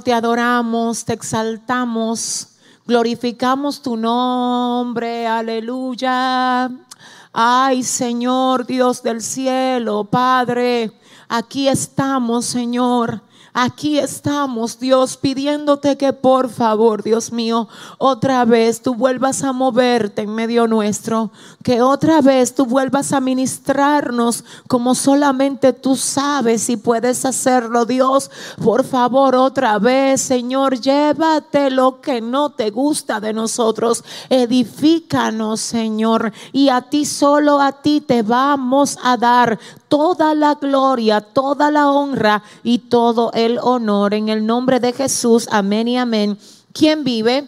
Te adoramos, te exaltamos, glorificamos tu nombre, aleluya. Ay, Señor, Dios del cielo, Padre, aquí estamos, Señor Aquí estamos, Dios, pidiéndote que por favor, Dios mío, otra vez tú vuelvas a moverte en medio nuestro, que otra vez tú vuelvas a ministrarnos como solamente tú sabes y puedes hacerlo, Dios. Por favor, otra vez, Señor, llévate lo que no te gusta de nosotros, edifícanos, Señor, y a ti solo a ti te vamos a dar toda la gloria, toda la honra y todo el honor en el nombre de Jesús. Amén y amén. ¿Quién vive?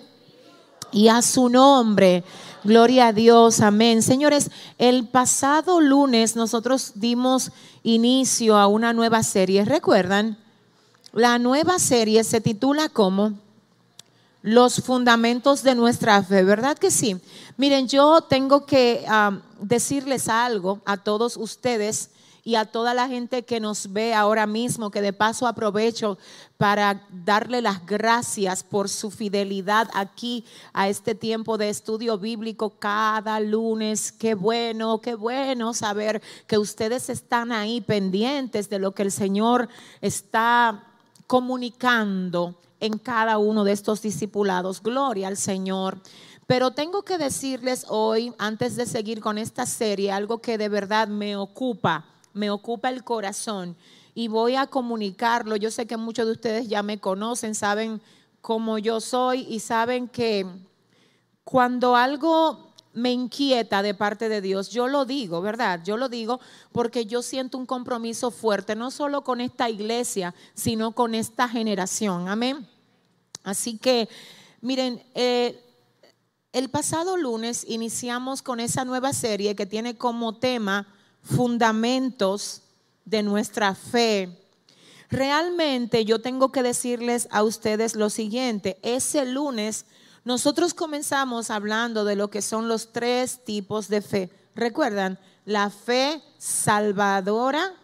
Y a su nombre. Gloria a Dios, amén. Señores, el pasado lunes nosotros dimos inicio a una nueva serie. ¿Recuerdan? La nueva serie se titula como Los fundamentos de nuestra fe, ¿verdad que sí? Miren, yo tengo que ah, decirles algo a todos ustedes y a toda la gente que nos ve ahora mismo, que de paso aprovecho para darle las gracias por su fidelidad aquí a este tiempo de estudio bíblico cada lunes. Qué bueno, qué bueno saber que ustedes están ahí pendientes de lo que el Señor está comunicando en cada uno de estos discipulados. Gloria al Señor. Pero tengo que decirles hoy, antes de seguir con esta serie, algo que de verdad me ocupa me ocupa el corazón y voy a comunicarlo. Yo sé que muchos de ustedes ya me conocen, saben cómo yo soy y saben que cuando algo me inquieta de parte de Dios, yo lo digo, ¿verdad? Yo lo digo porque yo siento un compromiso fuerte, no solo con esta iglesia, sino con esta generación. Amén. Así que, miren, eh, el pasado lunes iniciamos con esa nueva serie que tiene como tema fundamentos de nuestra fe. Realmente yo tengo que decirles a ustedes lo siguiente, ese lunes nosotros comenzamos hablando de lo que son los tres tipos de fe. ¿Recuerdan? La fe salvadora,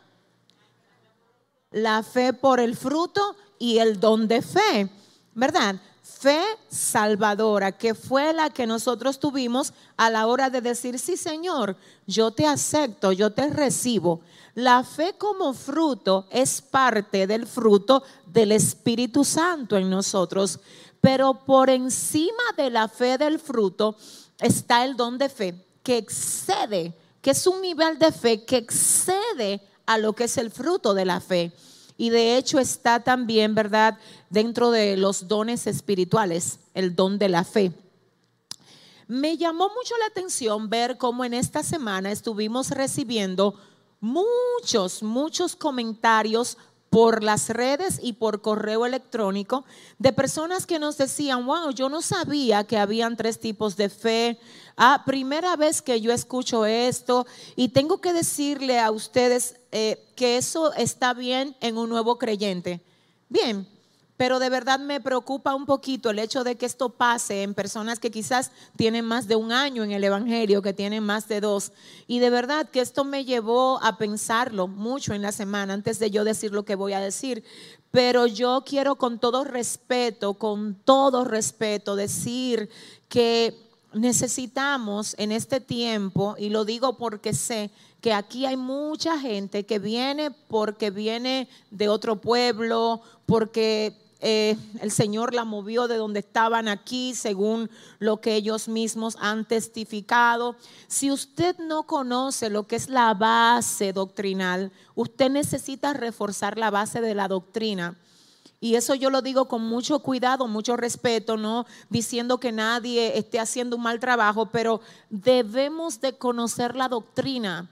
la fe por el fruto y el don de fe, ¿verdad? Fe salvadora, que fue la que nosotros tuvimos a la hora de decir, sí Señor, yo te acepto, yo te recibo. La fe como fruto es parte del fruto del Espíritu Santo en nosotros, pero por encima de la fe del fruto está el don de fe, que excede, que es un nivel de fe que excede a lo que es el fruto de la fe y de hecho está también, ¿verdad?, dentro de los dones espirituales, el don de la fe. Me llamó mucho la atención ver cómo en esta semana estuvimos recibiendo muchos, muchos comentarios por las redes y por correo electrónico de personas que nos decían, wow, yo no sabía que habían tres tipos de fe. Ah, primera vez que yo escucho esto y tengo que decirle a ustedes eh, que eso está bien en un nuevo creyente. Bien, pero de verdad me preocupa un poquito el hecho de que esto pase en personas que quizás tienen más de un año en el Evangelio, que tienen más de dos. Y de verdad que esto me llevó a pensarlo mucho en la semana antes de yo decir lo que voy a decir. Pero yo quiero con todo respeto, con todo respeto, decir que necesitamos en este tiempo, y lo digo porque sé que aquí hay mucha gente que viene porque viene de otro pueblo, porque eh, el Señor la movió de donde estaban aquí, según lo que ellos mismos han testificado. Si usted no conoce lo que es la base doctrinal, usted necesita reforzar la base de la doctrina. Y eso yo lo digo con mucho cuidado, mucho respeto, no diciendo que nadie esté haciendo un mal trabajo, pero debemos de conocer la doctrina.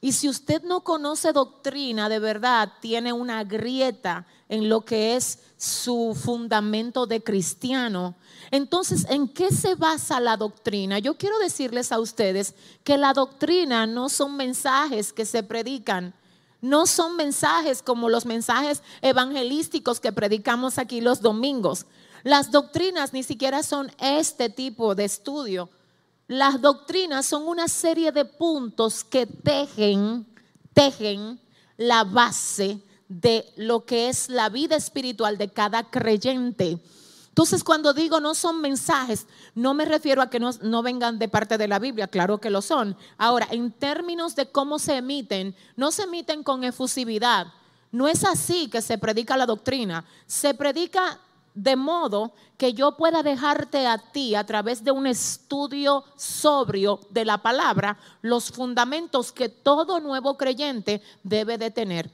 Y si usted no conoce doctrina, de verdad tiene una grieta en lo que es su fundamento de cristiano. Entonces, ¿en qué se basa la doctrina? Yo quiero decirles a ustedes que la doctrina no son mensajes que se predican, no son mensajes como los mensajes evangelísticos que predicamos aquí los domingos. Las doctrinas ni siquiera son este tipo de estudio. Las doctrinas son una serie de puntos que tejen, tejen la base de lo que es la vida espiritual de cada creyente. Entonces, cuando digo no son mensajes, no me refiero a que no, no, vengan de parte de la Biblia, claro que lo son. Ahora, en términos de cómo se emiten, no se emiten con efusividad. No es así que se predica la doctrina. Se predica de modo que yo pueda dejarte a ti a través de un estudio sobrio de la palabra los fundamentos que todo nuevo creyente debe de tener.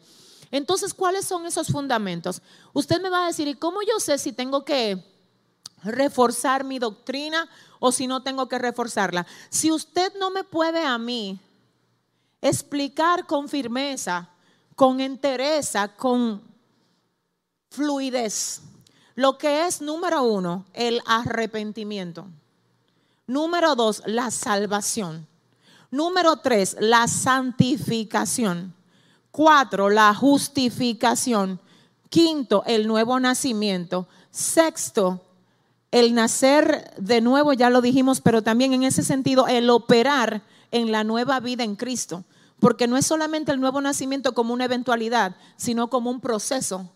Entonces, ¿cuáles son esos fundamentos? Usted me va a decir, ¿y cómo yo sé si tengo que reforzar mi doctrina o si no tengo que reforzarla? Si usted no me puede a mí explicar con firmeza, con entereza, con fluidez, lo que es, número uno, el arrepentimiento. Número dos, la salvación. Número tres, la santificación. Cuatro, la justificación. Quinto, el nuevo nacimiento. Sexto, el nacer de nuevo, ya lo dijimos, pero también en ese sentido, el operar en la nueva vida en Cristo. Porque no es solamente el nuevo nacimiento como una eventualidad, sino como un proceso.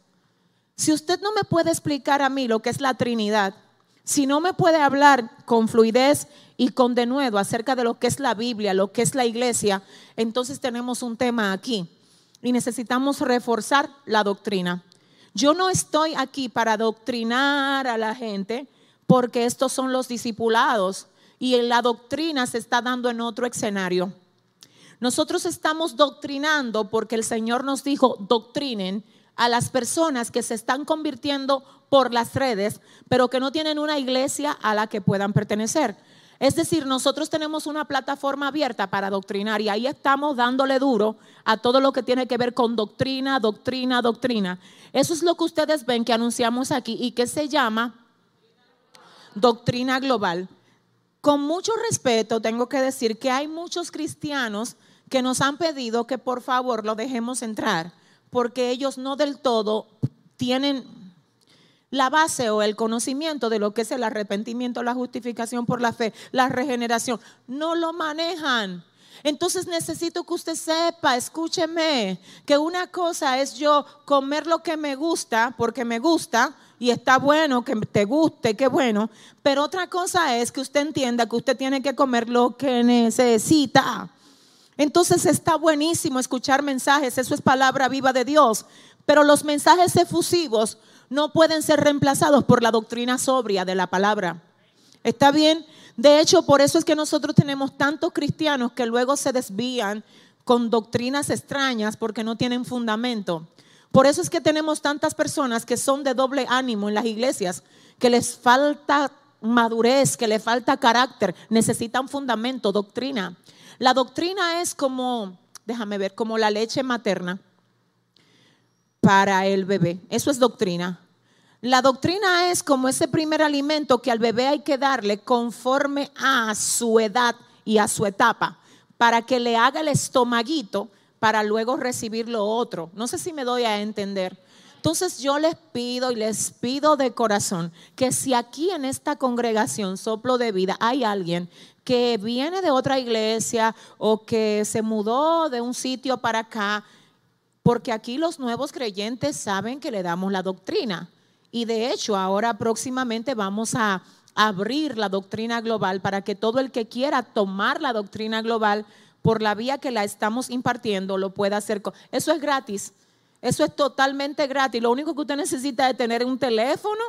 Si usted no me puede explicar a mí lo que es la Trinidad, si no me puede hablar con fluidez y con denuedo acerca de lo que es la Biblia, lo que es la iglesia, entonces tenemos un tema aquí y necesitamos reforzar la doctrina. Yo no estoy aquí para doctrinar a la gente porque estos son los discipulados y la doctrina se está dando en otro escenario. Nosotros estamos doctrinando porque el Señor nos dijo, doctrinen a las personas que se están convirtiendo por las redes, pero que no tienen una iglesia a la que puedan pertenecer. Es decir, nosotros tenemos una plataforma abierta para doctrinar y ahí estamos dándole duro a todo lo que tiene que ver con doctrina, doctrina, doctrina. Eso es lo que ustedes ven que anunciamos aquí y que se llama doctrina global. Con mucho respeto tengo que decir que hay muchos cristianos que nos han pedido que por favor lo dejemos entrar, porque ellos no del todo tienen la base o el conocimiento de lo que es el arrepentimiento, la justificación por la fe, la regeneración. No lo manejan. Entonces necesito que usted sepa, escúcheme, que una cosa es yo comer lo que me gusta, porque me gusta, y está bueno que te guste, qué bueno, pero otra cosa es que usted entienda que usted tiene que comer lo que necesita. Entonces está buenísimo escuchar mensajes, eso es palabra viva de Dios, pero los mensajes efusivos no pueden ser reemplazados por la doctrina sobria de la palabra. ¿Está bien? De hecho, por eso es que nosotros tenemos tantos cristianos que luego se desvían con doctrinas extrañas porque no tienen fundamento. Por eso es que tenemos tantas personas que son de doble ánimo en las iglesias, que les falta madurez, que les falta carácter, necesitan fundamento, doctrina. La doctrina es como, déjame ver, como la leche materna para el bebé. Eso es doctrina. La doctrina es como ese primer alimento que al bebé hay que darle conforme a su edad y a su etapa, para que le haga el estomaguito para luego recibir lo otro. No sé si me doy a entender. Entonces yo les pido y les pido de corazón que si aquí en esta congregación soplo de vida hay alguien que viene de otra iglesia o que se mudó de un sitio para acá, porque aquí los nuevos creyentes saben que le damos la doctrina. Y de hecho, ahora próximamente vamos a abrir la doctrina global para que todo el que quiera tomar la doctrina global por la vía que la estamos impartiendo lo pueda hacer. Eso es gratis. Eso es totalmente gratis. Lo único que usted necesita es tener un teléfono,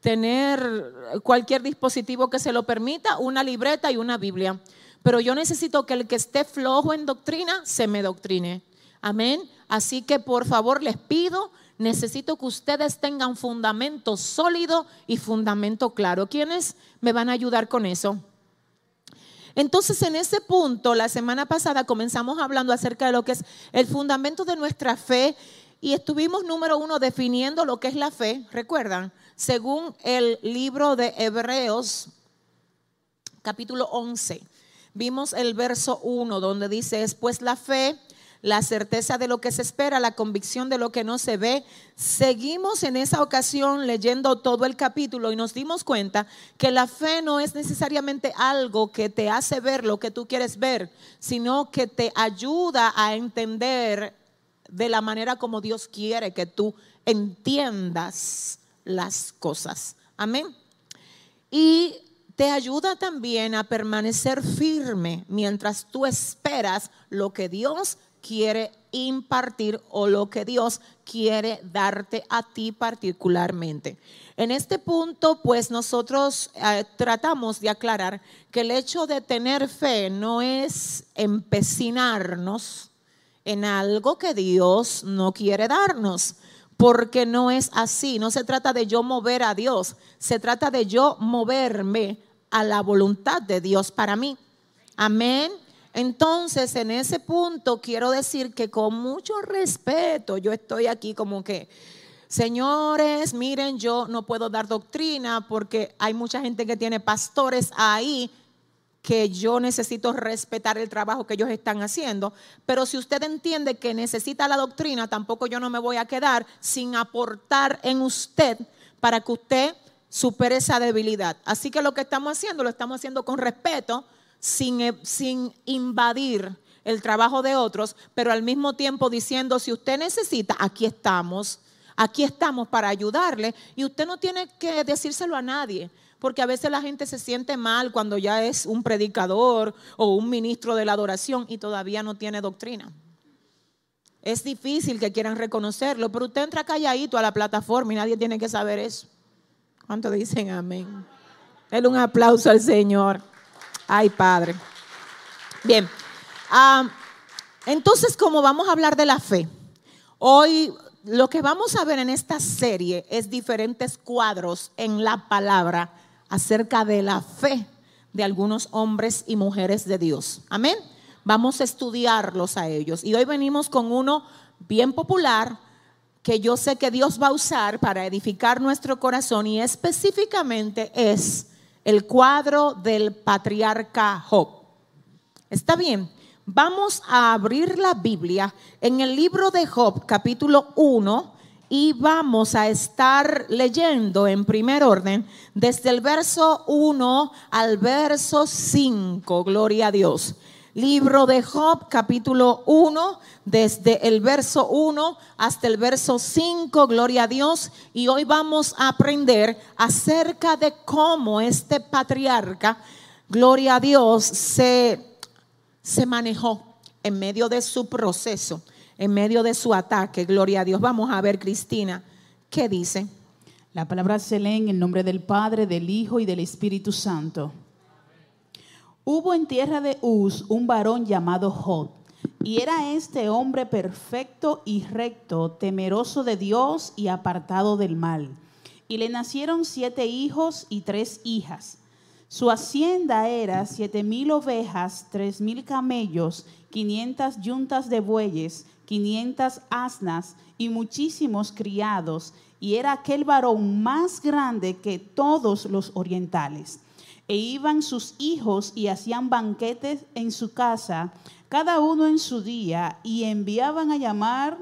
tener cualquier dispositivo que se lo permita, una libreta y una Biblia. Pero yo necesito que el que esté flojo en doctrina se me doctrine. Amén. Así que por favor les pido, necesito que ustedes tengan fundamento sólido y fundamento claro. ¿Quiénes me van a ayudar con eso? Entonces, en ese punto, la semana pasada comenzamos hablando acerca de lo que es el fundamento de nuestra fe y estuvimos, número uno, definiendo lo que es la fe, ¿recuerdan? Según el libro de Hebreos, capítulo 11, vimos el verso 1, donde dice, es pues la fe la certeza de lo que se espera, la convicción de lo que no se ve. Seguimos en esa ocasión leyendo todo el capítulo y nos dimos cuenta que la fe no es necesariamente algo que te hace ver lo que tú quieres ver, sino que te ayuda a entender de la manera como Dios quiere que tú entiendas las cosas. Amén. Y te ayuda también a permanecer firme mientras tú esperas lo que Dios quiere impartir o lo que Dios quiere darte a ti particularmente. En este punto, pues nosotros eh, tratamos de aclarar que el hecho de tener fe no es empecinarnos en algo que Dios no quiere darnos, porque no es así. No se trata de yo mover a Dios, se trata de yo moverme a la voluntad de Dios para mí. Amén. Entonces, en ese punto quiero decir que con mucho respeto, yo estoy aquí como que, señores, miren, yo no puedo dar doctrina porque hay mucha gente que tiene pastores ahí que yo necesito respetar el trabajo que ellos están haciendo, pero si usted entiende que necesita la doctrina, tampoco yo no me voy a quedar sin aportar en usted para que usted supere esa debilidad. Así que lo que estamos haciendo lo estamos haciendo con respeto, sin, eh, sin invadir el trabajo de otros, pero al mismo tiempo diciendo, si usted necesita, aquí estamos, aquí estamos para ayudarle y usted no tiene que decírselo a nadie. Porque a veces la gente se siente mal cuando ya es un predicador o un ministro de la adoración y todavía no tiene doctrina. Es difícil que quieran reconocerlo, pero usted entra calladito a la plataforma y nadie tiene que saber eso. ¿Cuánto dicen amén? Denle un aplauso al Señor. Ay, Padre. Bien. Ah, entonces, como vamos a hablar de la fe, hoy lo que vamos a ver en esta serie es diferentes cuadros en la palabra acerca de la fe de algunos hombres y mujeres de Dios. Amén. Vamos a estudiarlos a ellos. Y hoy venimos con uno bien popular que yo sé que Dios va a usar para edificar nuestro corazón y específicamente es el cuadro del patriarca Job. ¿Está bien? Vamos a abrir la Biblia en el libro de Job, capítulo 1, y vamos a estar leyendo en primer orden desde el verso 1 al verso 5. Gloria a Dios. Libro de Job, capítulo 1, desde el verso 1 hasta el verso 5, gloria a Dios. Y hoy vamos a aprender acerca de cómo este patriarca, gloria a Dios, se, se manejó en medio de su proceso, en medio de su ataque, gloria a Dios. Vamos a ver, Cristina, ¿qué dice? La palabra se lee en el nombre del Padre, del Hijo y del Espíritu Santo. Hubo en tierra de Uz un varón llamado Jod, y era este hombre perfecto y recto, temeroso de Dios y apartado del mal. Y le nacieron siete hijos y tres hijas. Su hacienda era siete mil ovejas, tres mil camellos, quinientas yuntas de bueyes, quinientas asnas y muchísimos criados, y era aquel varón más grande que todos los orientales e iban sus hijos y hacían banquetes en su casa, cada uno en su día, y enviaban a llamar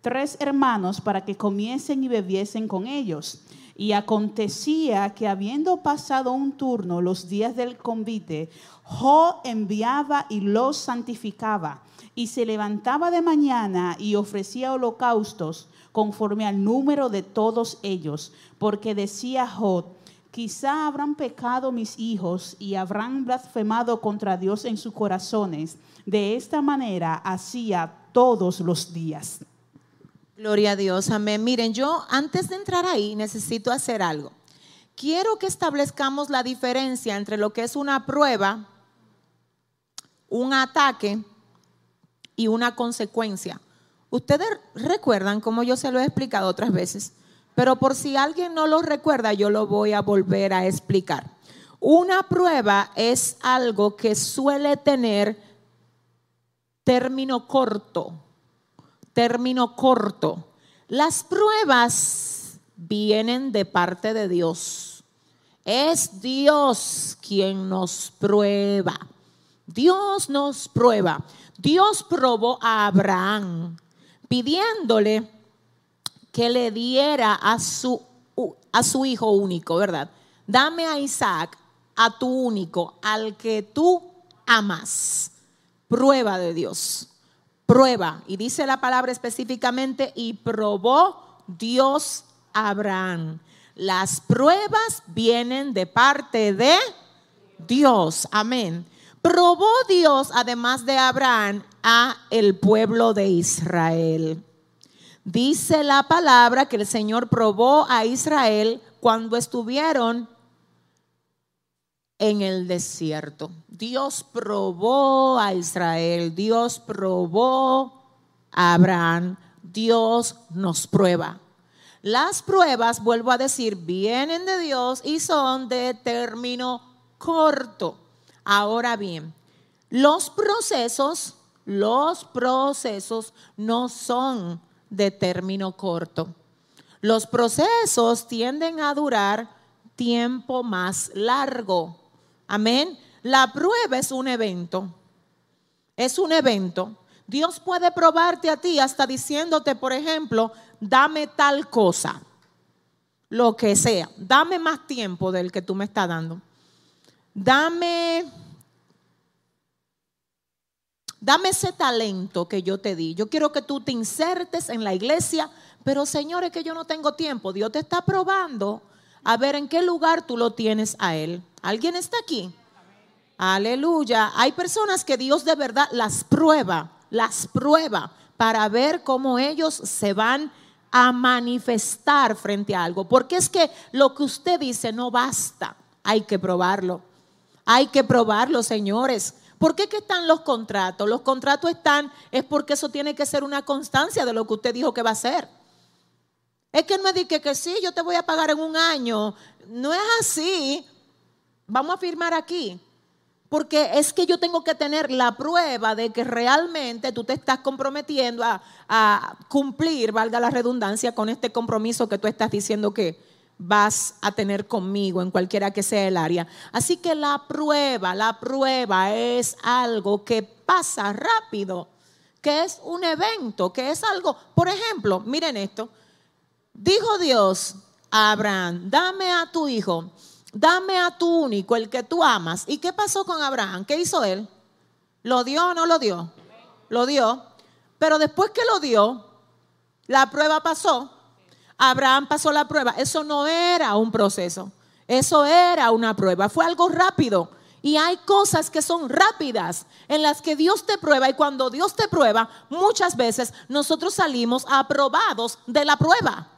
tres hermanos para que comiesen y bebiesen con ellos. Y acontecía que habiendo pasado un turno los días del convite, Jo enviaba y los santificaba, y se levantaba de mañana y ofrecía holocaustos conforme al número de todos ellos, porque decía Jod, Quizá habrán pecado mis hijos y habrán blasfemado contra Dios en sus corazones. De esta manera hacía todos los días. Gloria a Dios, amén. Miren, yo antes de entrar ahí necesito hacer algo. Quiero que establezcamos la diferencia entre lo que es una prueba, un ataque y una consecuencia. Ustedes recuerdan, como yo se lo he explicado otras veces, pero por si alguien no lo recuerda, yo lo voy a volver a explicar. Una prueba es algo que suele tener término corto, término corto. Las pruebas vienen de parte de Dios. Es Dios quien nos prueba. Dios nos prueba. Dios probó a Abraham pidiéndole que le diera a su, a su hijo único, ¿verdad? Dame a Isaac, a tu único, al que tú amas. Prueba de Dios. Prueba. Y dice la palabra específicamente, y probó Dios a Abraham. Las pruebas vienen de parte de Dios. Amén. Probó Dios, además de Abraham, a el pueblo de Israel. Dice la palabra que el Señor probó a Israel cuando estuvieron en el desierto. Dios probó a Israel, Dios probó a Abraham, Dios nos prueba. Las pruebas, vuelvo a decir, vienen de Dios y son de término corto. Ahora bien, los procesos, los procesos no son de término corto. Los procesos tienden a durar tiempo más largo. Amén. La prueba es un evento. Es un evento. Dios puede probarte a ti hasta diciéndote, por ejemplo, dame tal cosa, lo que sea, dame más tiempo del que tú me estás dando. Dame Dame ese talento que yo te di. Yo quiero que tú te insertes en la iglesia, pero señores, que yo no tengo tiempo. Dios te está probando a ver en qué lugar tú lo tienes a Él. ¿Alguien está aquí? Aleluya. Hay personas que Dios de verdad las prueba, las prueba para ver cómo ellos se van a manifestar frente a algo. Porque es que lo que usted dice no basta. Hay que probarlo. Hay que probarlo, señores. ¿Por qué que están los contratos? Los contratos están, es porque eso tiene que ser una constancia de lo que usted dijo que va a hacer. Es que no es de que, sí, yo te voy a pagar en un año. No es así. Vamos a firmar aquí. Porque es que yo tengo que tener la prueba de que realmente tú te estás comprometiendo a cumplir, valga la redundancia, con este compromiso que tú estás diciendo que, vas a tener conmigo en cualquiera que sea el área. Así que la prueba, la prueba es algo que pasa rápido, que es un evento, que es algo, por ejemplo, miren esto, dijo Dios a Abraham, dame a tu hijo, dame a tu único, el que tú amas. ¿Y qué pasó con Abraham? ¿Qué hizo él? ¿Lo dio o no lo dio? Lo dio. Pero después que lo dio, la prueba pasó Abraham pasó la prueba. Eso no era un proceso. Eso era una prueba. Fue algo rápido. Y hay cosas que son rápidas en las que Dios te prueba y cuando Dios te prueba, muchas veces nosotros salimos aprobados de la prueba.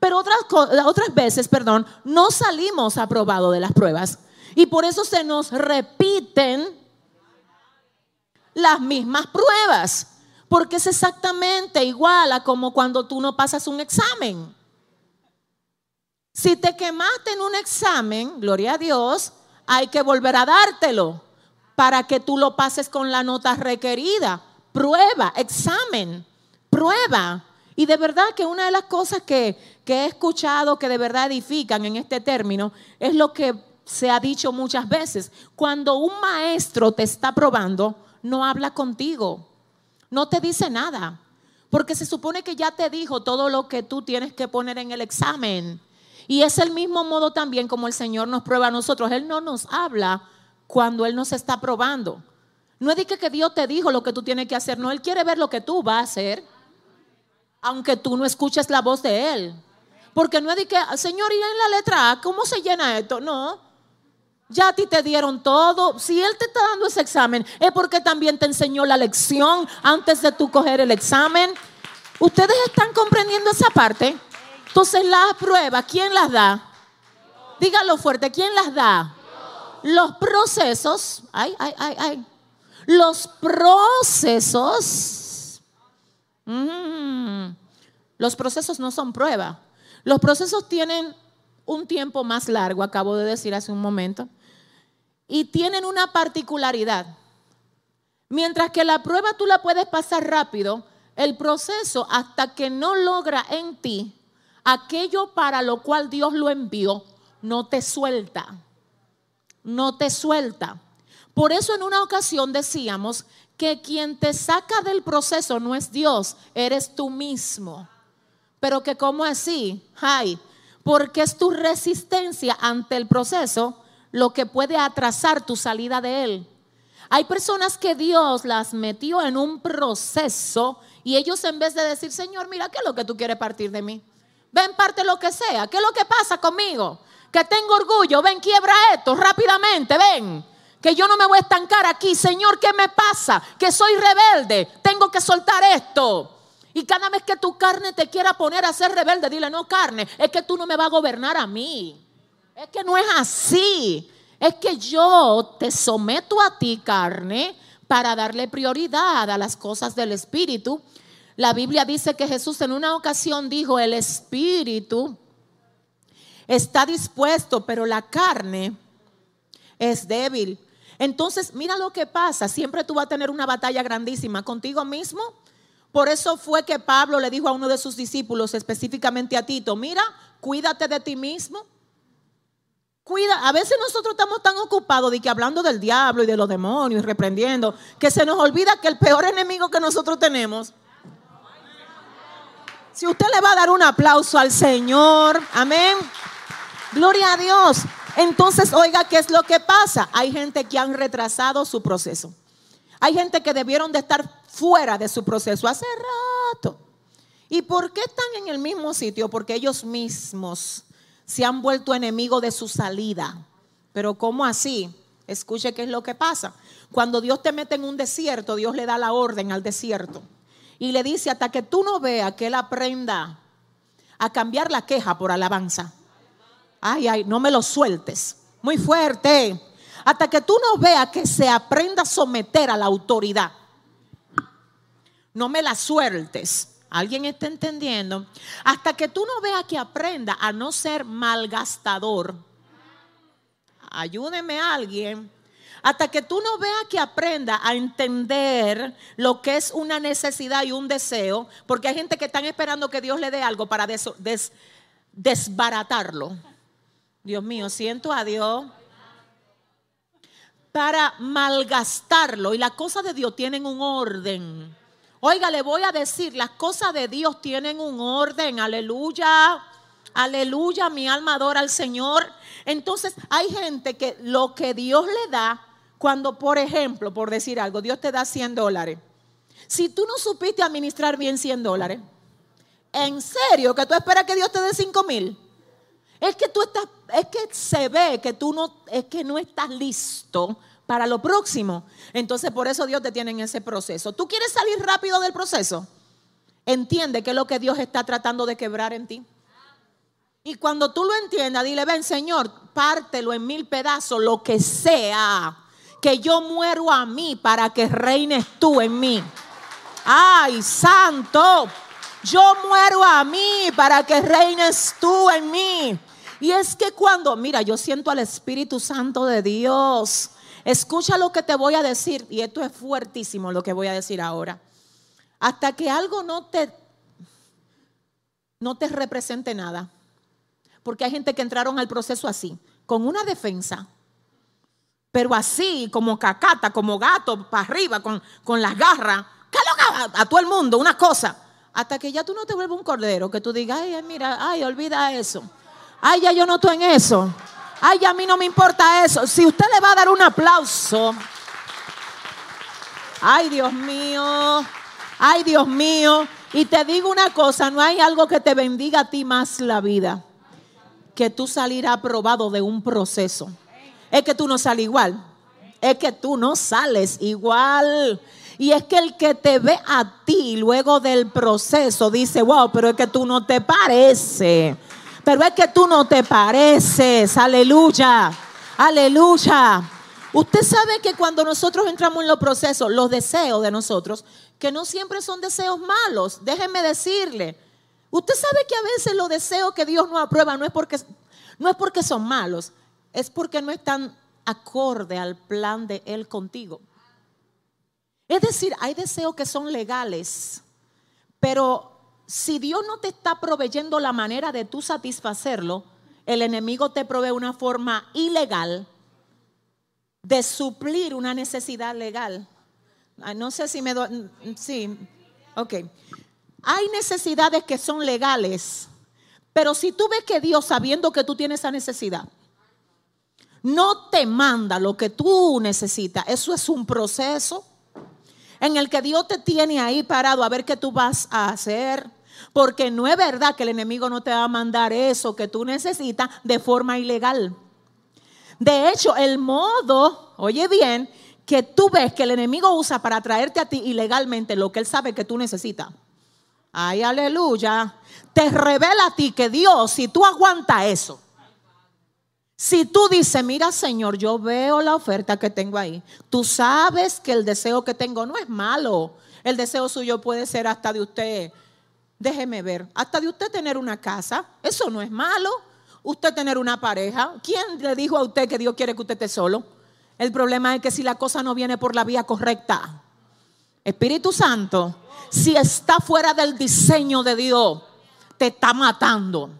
Pero otras, otras veces, perdón, no salimos aprobados de las pruebas. Y por eso se nos repiten las mismas pruebas porque es exactamente igual a como cuando tú no pasas un examen. Si te quemaste en un examen, gloria a Dios, hay que volver a dártelo para que tú lo pases con la nota requerida. Prueba, examen, prueba. Y de verdad que una de las cosas que, que he escuchado que de verdad edifican en este término es lo que se ha dicho muchas veces. Cuando un maestro te está probando, no habla contigo no te dice nada, porque se supone que ya te dijo todo lo que tú tienes que poner en el examen. Y es el mismo modo también como el Señor nos prueba a nosotros. Él no nos habla cuando Él nos está probando. No es de que Dios te dijo lo que tú tienes que hacer, no, Él quiere ver lo que tú vas a hacer, aunque tú no escuches la voz de Él. Porque no es de que, Señor, y en la letra A, ¿cómo se llena esto? No. Ya a ti te dieron todo. Si Él te está dando ese examen, es porque también te enseñó la lección antes de tú coger el examen. ¿Ustedes están comprendiendo esa parte? Entonces las pruebas, ¿quién las da? Dígalo fuerte, ¿quién las da? Los procesos, ay, ay, ay, ay. Los procesos, mm, los procesos no son prueba. Los procesos tienen un tiempo más largo, acabo de decir hace un momento y tienen una particularidad. Mientras que la prueba tú la puedes pasar rápido, el proceso hasta que no logra en ti aquello para lo cual Dios lo envió, no te suelta. No te suelta. Por eso en una ocasión decíamos que quien te saca del proceso no es Dios, eres tú mismo. Pero que como así, ay, porque es tu resistencia ante el proceso lo que puede atrasar tu salida de él. Hay personas que Dios las metió en un proceso y ellos en vez de decir, Señor, mira, ¿qué es lo que tú quieres partir de mí? Ven, parte lo que sea. ¿Qué es lo que pasa conmigo? Que tengo orgullo. Ven, quiebra esto rápidamente. Ven. Que yo no me voy a estancar aquí. Señor, ¿qué me pasa? Que soy rebelde. Tengo que soltar esto. Y cada vez que tu carne te quiera poner a ser rebelde, dile, no carne, es que tú no me vas a gobernar a mí. Es que no es así. Es que yo te someto a ti, carne, para darle prioridad a las cosas del Espíritu. La Biblia dice que Jesús en una ocasión dijo, el Espíritu está dispuesto, pero la carne es débil. Entonces, mira lo que pasa. Siempre tú vas a tener una batalla grandísima contigo mismo. Por eso fue que Pablo le dijo a uno de sus discípulos, específicamente a Tito, mira, cuídate de ti mismo. Cuida, a veces nosotros estamos tan ocupados de que hablando del diablo y de los demonios y reprendiendo, que se nos olvida que el peor enemigo que nosotros tenemos. Si usted le va a dar un aplauso al Señor, amén. Gloria a Dios. Entonces, oiga, ¿qué es lo que pasa? Hay gente que han retrasado su proceso. Hay gente que debieron de estar fuera de su proceso hace rato. ¿Y por qué están en el mismo sitio? Porque ellos mismos se han vuelto enemigos de su salida. Pero ¿cómo así? Escuche qué es lo que pasa. Cuando Dios te mete en un desierto, Dios le da la orden al desierto. Y le dice, hasta que tú no veas que Él aprenda a cambiar la queja por alabanza. Ay, ay, no me lo sueltes. Muy fuerte. Hasta que tú no veas que se aprenda a someter a la autoridad. No me la sueltes. ¿Alguien está entendiendo? Hasta que tú no veas que aprenda a no ser malgastador. Ayúdeme a alguien. Hasta que tú no veas que aprenda a entender lo que es una necesidad y un deseo, porque hay gente que están esperando que Dios le dé algo para desbaratarlo. Dios mío, siento a Dios para malgastarlo. Y las cosas de Dios tienen un orden. Oiga, le voy a decir, las cosas de Dios tienen un orden, aleluya, aleluya, mi alma adora al Señor. Entonces hay gente que lo que Dios le da, cuando por ejemplo, por decir algo, Dios te da 100 dólares. Si tú no supiste administrar bien 100 dólares, ¿en serio que tú esperas que Dios te dé 5 mil? Es que tú estás, es que se ve que tú no, es que no estás listo para lo próximo. Entonces por eso Dios te tiene en ese proceso. ¿Tú quieres salir rápido del proceso? Entiende que es lo que Dios está tratando de quebrar en ti. Y cuando tú lo entiendas, dile, ven Señor, pártelo en mil pedazos, lo que sea, que yo muero a mí para que reines tú en mí. Ay, santo, yo muero a mí para que reines tú en mí. Y es que cuando, mira, yo siento al Espíritu Santo de Dios Escucha lo que te voy a decir, y esto es fuertísimo lo que voy a decir ahora. Hasta que algo no te, no te represente nada. Porque hay gente que entraron al proceso así, con una defensa, pero así, como cacata, como gato, para arriba, con, con las garras, a, a todo el mundo, una cosa. Hasta que ya tú no te vuelves un cordero, que tú digas, ay, mira, ay, olvida eso. Ay, ya yo no estoy en eso. Ay, a mí no me importa eso. Si usted le va a dar un aplauso. Ay, Dios mío. Ay, Dios mío. Y te digo una cosa, no hay algo que te bendiga a ti más la vida que tú salir aprobado de un proceso. Es que tú no sales igual. Es que tú no sales igual. Y es que el que te ve a ti luego del proceso dice, wow, pero es que tú no te pareces pero es que tú no te pareces. Aleluya. Aleluya. Usted sabe que cuando nosotros entramos en los procesos, los deseos de nosotros, que no siempre son deseos malos, déjenme decirle. Usted sabe que a veces los deseos que Dios no aprueba no es porque, no es porque son malos, es porque no están acorde al plan de Él contigo. Es decir, hay deseos que son legales, pero si Dios no te está proveyendo la manera de tú satisfacerlo, el enemigo te provee una forma ilegal de suplir una necesidad legal. No sé si me doy. Sí, ok. Hay necesidades que son legales, pero si tú ves que Dios, sabiendo que tú tienes esa necesidad, no te manda lo que tú necesitas. Eso es un proceso en el que Dios te tiene ahí parado a ver qué tú vas a hacer. Porque no es verdad que el enemigo no te va a mandar eso que tú necesitas de forma ilegal. De hecho, el modo, oye bien, que tú ves que el enemigo usa para traerte a ti ilegalmente lo que él sabe que tú necesitas. Ay, aleluya. Te revela a ti que Dios, si tú aguantas eso, si tú dices, mira Señor, yo veo la oferta que tengo ahí, tú sabes que el deseo que tengo no es malo. El deseo suyo puede ser hasta de usted, déjeme ver, hasta de usted tener una casa, eso no es malo. Usted tener una pareja, ¿quién le dijo a usted que Dios quiere que usted esté solo? El problema es que si la cosa no viene por la vía correcta, Espíritu Santo, si está fuera del diseño de Dios, te está matando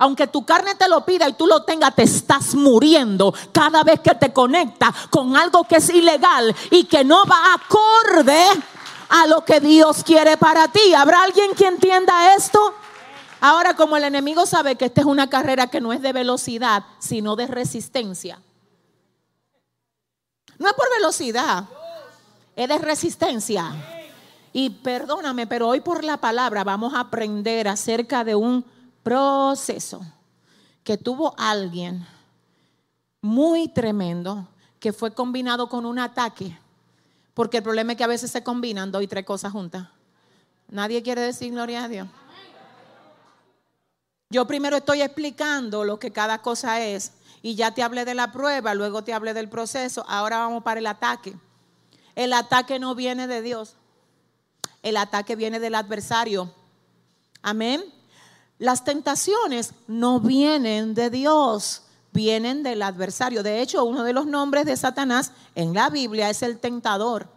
aunque tu carne te lo pida y tú lo tengas, te estás muriendo cada vez que te conectas con algo que es ilegal y que no va acorde a lo que Dios quiere para ti. ¿Habrá alguien que entienda esto? Ahora, como el enemigo sabe que esta es una carrera que no es de velocidad, sino de resistencia. No es por velocidad, es de resistencia. Y perdóname, pero hoy por la palabra vamos a aprender acerca de un proceso que tuvo alguien muy tremendo que fue combinado con un ataque. Porque el problema es que a veces se combinan dos y tres cosas juntas. Nadie quiere decir gloria a Dios. Yo primero estoy explicando lo que cada cosa es y ya te hablé de la prueba, luego te hablé del proceso, ahora vamos para el ataque. El ataque no viene de Dios, el ataque viene del adversario. Amén. Las tentaciones no vienen de Dios, vienen del adversario. De hecho, uno de los nombres de Satanás en la Biblia es el tentador.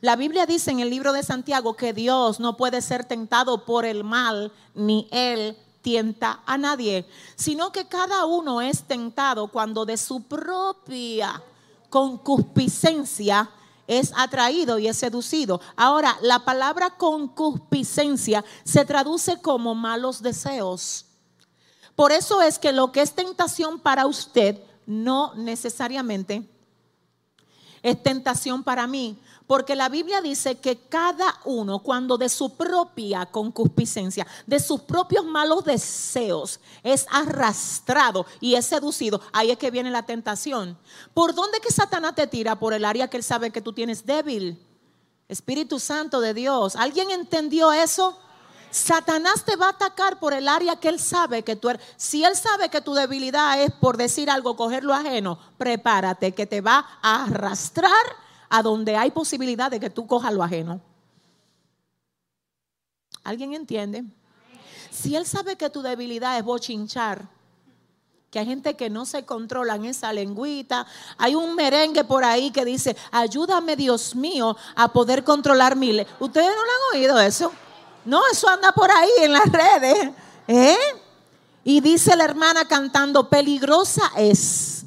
La Biblia dice en el libro de Santiago que Dios no puede ser tentado por el mal, ni él tienta a nadie, sino que cada uno es tentado cuando de su propia concupiscencia es atraído y es seducido. Ahora, la palabra concupiscencia se traduce como malos deseos. Por eso es que lo que es tentación para usted no necesariamente es tentación para mí, porque la Biblia dice que cada uno, cuando de su propia concupiscencia, de sus propios malos deseos, es arrastrado y es seducido, ahí es que viene la tentación. ¿Por dónde que Satanás te tira? Por el área que él sabe que tú tienes débil. Espíritu Santo de Dios. ¿Alguien entendió eso? Satanás te va a atacar por el área que él sabe que tú eres. Si él sabe que tu debilidad es por decir algo, coger lo ajeno, prepárate que te va a arrastrar a donde hay posibilidad de que tú cojas lo ajeno. ¿Alguien entiende? Si él sabe que tu debilidad es bochinchar, que hay gente que no se controla en esa lengüita. Hay un merengue por ahí que dice, ayúdame Dios mío a poder controlar mi ¿Ustedes no lo han oído eso? No, eso anda por ahí en las redes. ¿eh? Y dice la hermana cantando, peligrosa es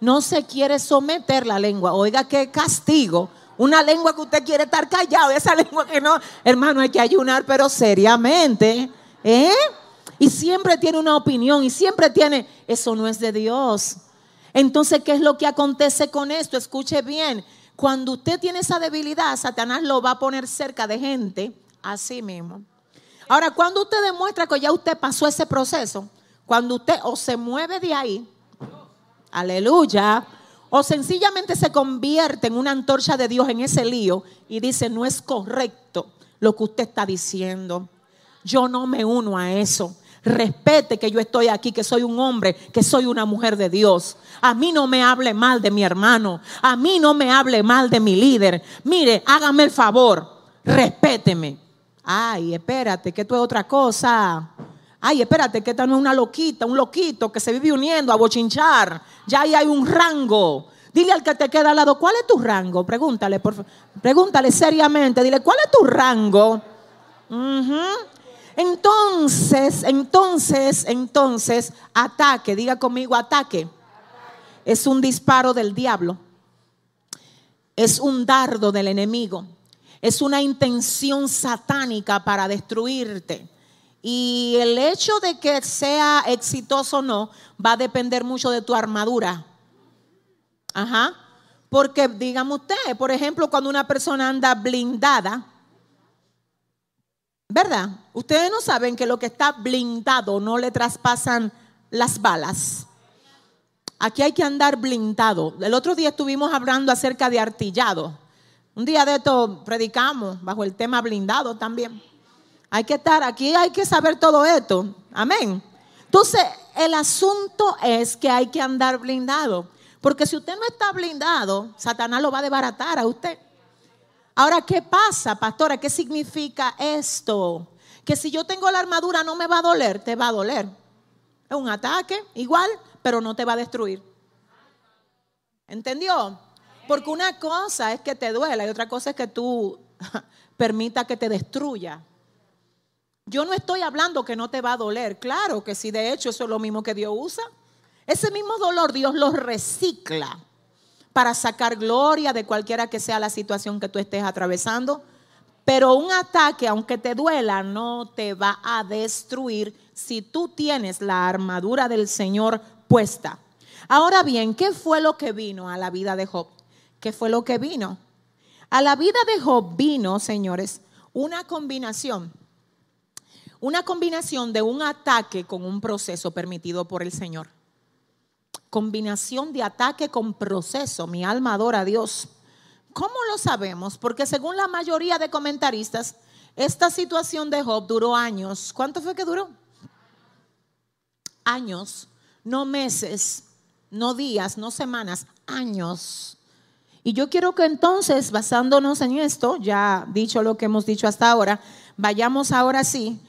no se quiere someter la lengua. Oiga, qué castigo. Una lengua que usted quiere estar callado, esa lengua que no, hermano, hay que ayunar, pero seriamente. ¿eh? Y siempre tiene una opinión y siempre tiene, eso no es de Dios. Entonces, ¿qué es lo que acontece con esto? Escuche bien. Cuando usted tiene esa debilidad, Satanás lo va a poner cerca de gente así mismo. Ahora, cuando usted demuestra que ya usted pasó ese proceso, cuando usted o se mueve de ahí, Aleluya. O sencillamente se convierte en una antorcha de Dios en ese lío y dice, no es correcto lo que usted está diciendo. Yo no me uno a eso. Respete que yo estoy aquí, que soy un hombre, que soy una mujer de Dios. A mí no me hable mal de mi hermano. A mí no me hable mal de mi líder. Mire, hágame el favor. Respéteme. Ay, espérate, que esto es otra cosa. Ay, espérate, que esta no es una loquita, un loquito que se vive uniendo a bochinchar. Ya ahí hay un rango. Dile al que te queda al lado, ¿cuál es tu rango? Pregúntale, por Pregúntale seriamente. Dile, ¿cuál es tu rango? Entonces, entonces, entonces, ataque. Diga conmigo, ataque. Es un disparo del diablo. Es un dardo del enemigo. Es una intención satánica para destruirte. Y el hecho de que sea exitoso o no va a depender mucho de tu armadura. Ajá. Porque dígame usted, por ejemplo, cuando una persona anda blindada, ¿verdad? Ustedes no saben que lo que está blindado no le traspasan las balas. Aquí hay que andar blindado. El otro día estuvimos hablando acerca de artillado. Un día de esto predicamos bajo el tema blindado también. Hay que estar aquí, hay que saber todo esto. Amén. Entonces, el asunto es que hay que andar blindado. Porque si usted no está blindado, Satanás lo va a desbaratar a usted. Ahora, ¿qué pasa, pastora? ¿Qué significa esto? Que si yo tengo la armadura no me va a doler, te va a doler. Es un ataque, igual, pero no te va a destruir. ¿Entendió? Porque una cosa es que te duela y otra cosa es que tú permita que te destruya. Yo no estoy hablando que no te va a doler. Claro que sí, de hecho eso es lo mismo que Dios usa. Ese mismo dolor Dios lo recicla para sacar gloria de cualquiera que sea la situación que tú estés atravesando. Pero un ataque, aunque te duela, no te va a destruir si tú tienes la armadura del Señor puesta. Ahora bien, ¿qué fue lo que vino a la vida de Job? ¿Qué fue lo que vino? A la vida de Job vino, señores, una combinación una combinación de un ataque con un proceso permitido por el Señor. Combinación de ataque con proceso. Mi alma adora a Dios. ¿Cómo lo sabemos? Porque según la mayoría de comentaristas, esta situación de Job duró años. ¿Cuánto fue que duró? Años, no meses, no días, no semanas, años. Y yo quiero que entonces, basándonos en esto, ya dicho lo que hemos dicho hasta ahora, vayamos ahora sí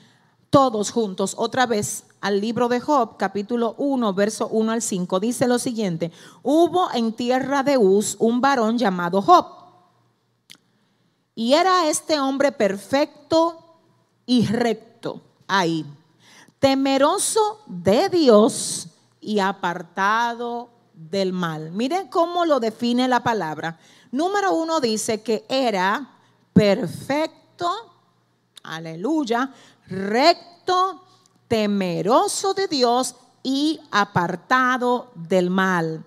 todos juntos otra vez al libro de Job, capítulo 1, verso 1 al 5. Dice lo siguiente, hubo en tierra de Uz un varón llamado Job. Y era este hombre perfecto y recto ahí, temeroso de Dios y apartado del mal. Miren cómo lo define la palabra. Número uno dice que era perfecto, aleluya, recto, temeroso de Dios y apartado del mal.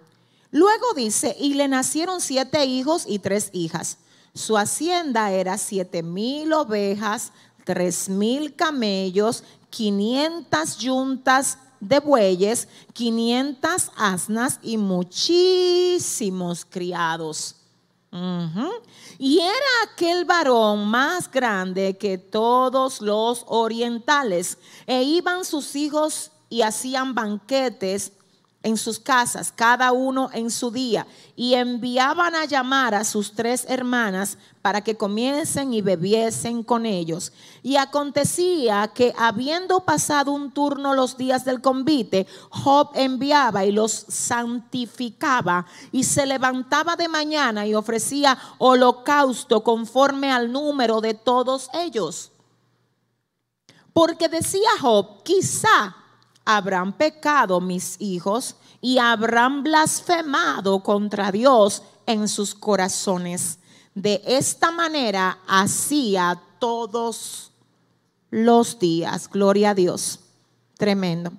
Luego dice, y le nacieron siete hijos y tres hijas. Su hacienda era siete mil ovejas, tres mil camellos, quinientas yuntas de bueyes, quinientas asnas y muchísimos criados. Y era aquel varón más grande que todos los orientales. E iban sus hijos y hacían banquetes en sus casas, cada uno en su día, y enviaban a llamar a sus tres hermanas para que comiesen y bebiesen con ellos. Y acontecía que habiendo pasado un turno los días del convite, Job enviaba y los santificaba y se levantaba de mañana y ofrecía holocausto conforme al número de todos ellos. Porque decía Job, quizá habrán pecado mis hijos y habrán blasfemado contra Dios en sus corazones. De esta manera hacía todos los días. Gloria a Dios. Tremendo.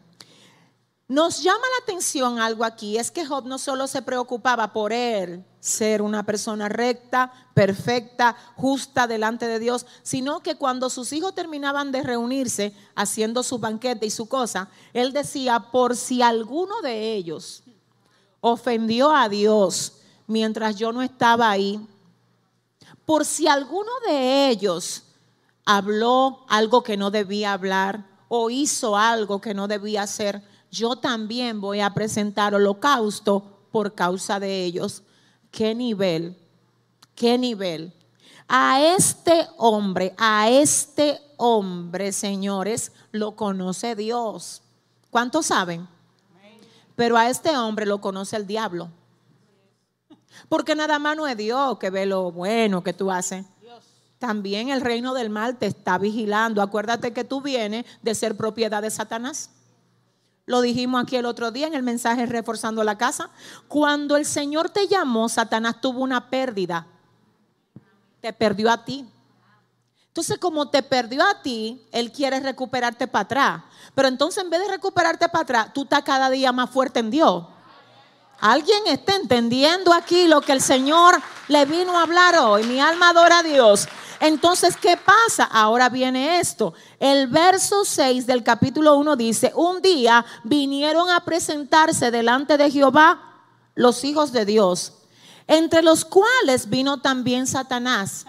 Nos llama la atención algo aquí, es que Job no solo se preocupaba por él ser una persona recta, perfecta, justa delante de Dios, sino que cuando sus hijos terminaban de reunirse haciendo su banquete y su cosa, él decía, por si alguno de ellos ofendió a Dios mientras yo no estaba ahí, por si alguno de ellos habló algo que no debía hablar o hizo algo que no debía hacer, yo también voy a presentar holocausto por causa de ellos. ¿Qué nivel? ¿Qué nivel? A este hombre, a este hombre, señores, lo conoce Dios. ¿Cuántos saben? Pero a este hombre lo conoce el diablo. Porque nada más no es Dios que ve lo bueno que tú haces. También el reino del mal te está vigilando. Acuérdate que tú vienes de ser propiedad de Satanás. Lo dijimos aquí el otro día en el mensaje Reforzando la Casa. Cuando el Señor te llamó, Satanás tuvo una pérdida. Te perdió a ti. Entonces, como te perdió a ti, Él quiere recuperarte para atrás. Pero entonces, en vez de recuperarte para atrás, tú estás cada día más fuerte en Dios. ¿Alguien está entendiendo aquí lo que el Señor le vino a hablar hoy? Mi alma adora a Dios. Entonces, ¿qué pasa? Ahora viene esto. El verso 6 del capítulo 1 dice, un día vinieron a presentarse delante de Jehová los hijos de Dios, entre los cuales vino también Satanás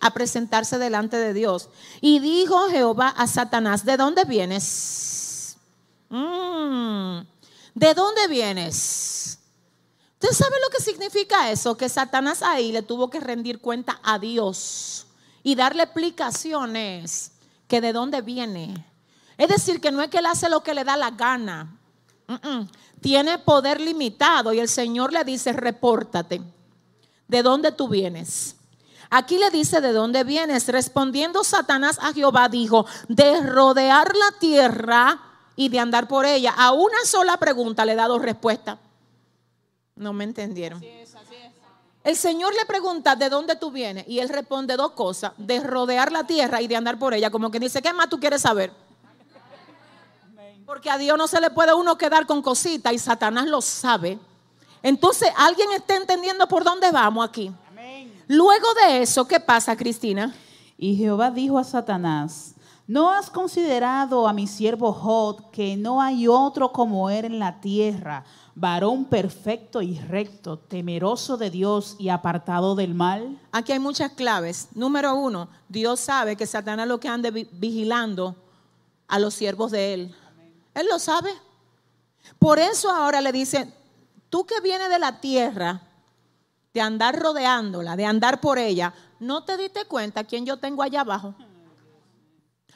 a presentarse delante de Dios. Y dijo Jehová a Satanás, ¿de dónde vienes? Mm, ¿De dónde vienes? ¿Usted sabe lo que significa eso? Que Satanás ahí le tuvo que rendir cuenta a Dios y darle explicaciones que de dónde viene. Es decir, que no es que él hace lo que le da la gana. Tiene poder limitado y el Señor le dice, repórtate. ¿De dónde tú vienes? Aquí le dice de dónde vienes. Respondiendo Satanás a Jehová dijo, de rodear la tierra y de andar por ella. A una sola pregunta le he dado respuesta. No me entendieron. El Señor le pregunta de dónde tú vienes y él responde dos cosas, de rodear la tierra y de andar por ella, como que dice, ¿qué más tú quieres saber? Porque a Dios no se le puede uno quedar con cositas y Satanás lo sabe. Entonces, ¿alguien está entendiendo por dónde vamos aquí? Luego de eso, ¿qué pasa, Cristina? Y Jehová dijo a Satanás, ¿no has considerado a mi siervo Jod que no hay otro como él en la tierra, varón perfecto y recto, temeroso de Dios y apartado del mal? Aquí hay muchas claves. Número uno, Dios sabe que Satanás lo que anda vigilando a los siervos de él. Él lo sabe. Por eso ahora le dice, tú que vienes de la tierra, de andar rodeándola, de andar por ella, no te diste cuenta quién yo tengo allá abajo.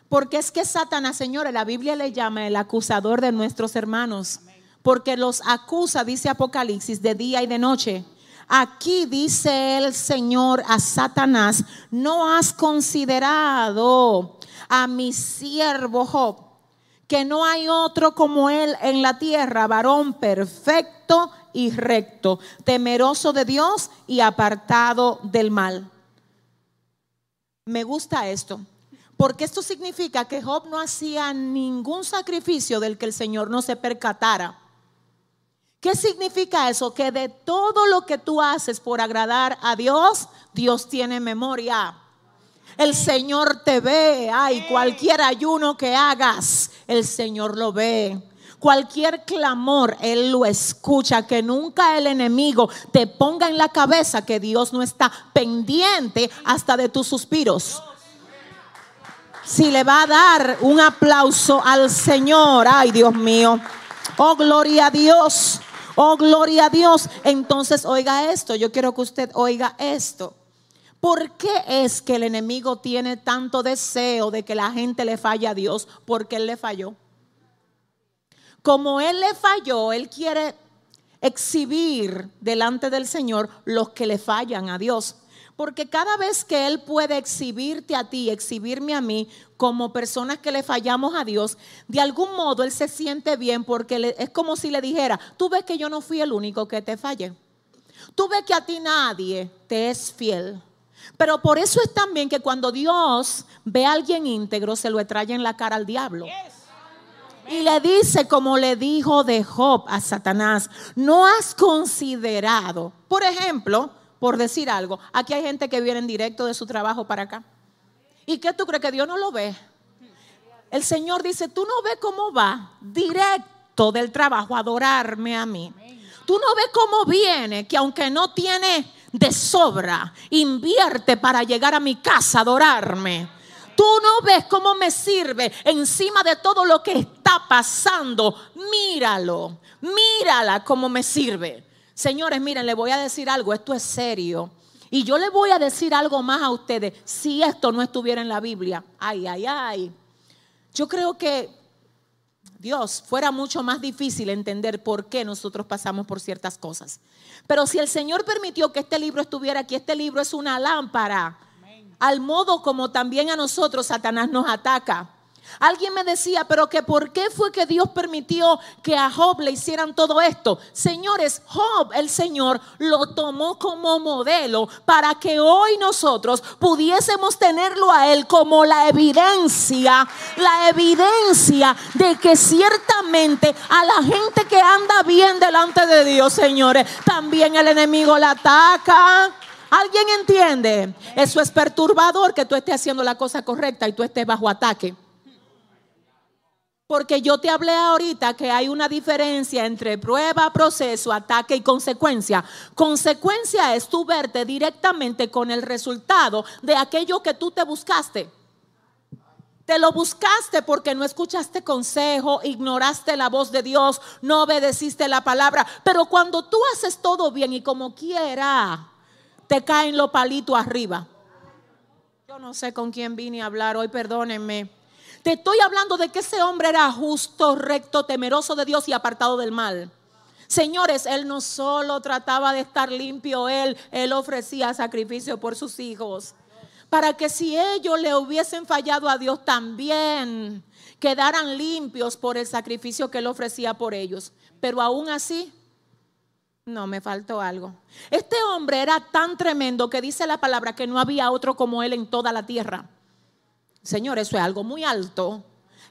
Porque es que Satanás, señores, la Biblia le llama el acusador de nuestros hermanos. Porque los acusa, dice Apocalipsis, de día y de noche. Aquí dice el Señor a Satanás, no has considerado a mi siervo Job, que no hay otro como él en la tierra, varón perfecto y recto, temeroso de Dios y apartado del mal. Me gusta esto, porque esto significa que Job no hacía ningún sacrificio del que el Señor no se percatara. ¿Qué significa eso? Que de todo lo que tú haces por agradar a Dios, Dios tiene memoria. El Señor te ve. Ay, cualquier ayuno que hagas, el Señor lo ve. Cualquier clamor, Él lo escucha. Que nunca el enemigo te ponga en la cabeza que Dios no está pendiente hasta de tus suspiros. Si le va a dar un aplauso al Señor, ay Dios mío, oh gloria a Dios, oh gloria a Dios. Entonces oiga esto, yo quiero que usted oiga esto. ¿Por qué es que el enemigo tiene tanto deseo de que la gente le falle a Dios? Porque Él le falló. Como Él le falló, Él quiere exhibir delante del Señor los que le fallan a Dios. Porque cada vez que Él puede exhibirte a ti, exhibirme a mí como personas que le fallamos a Dios, de algún modo Él se siente bien porque es como si le dijera, tú ves que yo no fui el único que te fallé. Tú ves que a ti nadie te es fiel. Pero por eso es también que cuando Dios ve a alguien íntegro, se lo trae en la cara al diablo. Y le dice, como le dijo de Job a Satanás, no has considerado, por ejemplo, por decir algo, aquí hay gente que viene en directo de su trabajo para acá. ¿Y qué tú crees que Dios no lo ve? El Señor dice, tú no ves cómo va directo del trabajo a adorarme a mí. Tú no ves cómo viene, que aunque no tiene de sobra, invierte para llegar a mi casa a adorarme. Tú no ves cómo me sirve encima de todo lo que está pasando. Míralo, mírala cómo me sirve. Señores, miren, le voy a decir algo, esto es serio. Y yo le voy a decir algo más a ustedes, si esto no estuviera en la Biblia. Ay, ay, ay. Yo creo que Dios, fuera mucho más difícil entender por qué nosotros pasamos por ciertas cosas. Pero si el Señor permitió que este libro estuviera aquí, este libro es una lámpara. Al modo como también a nosotros Satanás nos ataca. Alguien me decía, pero que por qué fue que Dios permitió que a Job le hicieran todo esto. Señores, Job, el Señor, lo tomó como modelo para que hoy nosotros pudiésemos tenerlo a Él como la evidencia, la evidencia de que ciertamente a la gente que anda bien delante de Dios, señores, también el enemigo la ataca. ¿Alguien entiende? Eso es perturbador que tú estés haciendo la cosa correcta y tú estés bajo ataque. Porque yo te hablé ahorita que hay una diferencia entre prueba, proceso, ataque y consecuencia. Consecuencia es tú verte directamente con el resultado de aquello que tú te buscaste. Te lo buscaste porque no escuchaste consejo, ignoraste la voz de Dios, no obedeciste la palabra. Pero cuando tú haces todo bien y como quiera, te caen los palitos arriba. Yo no sé con quién vine a hablar hoy, perdónenme. Te estoy hablando de que ese hombre era justo, recto, temeroso de Dios y apartado del mal. Señores, él no solo trataba de estar limpio, él, él ofrecía sacrificio por sus hijos. Para que si ellos le hubiesen fallado a Dios también, quedaran limpios por el sacrificio que él ofrecía por ellos. Pero aún así, no, me faltó algo. Este hombre era tan tremendo que dice la palabra que no había otro como él en toda la tierra. Señor, eso es algo muy alto.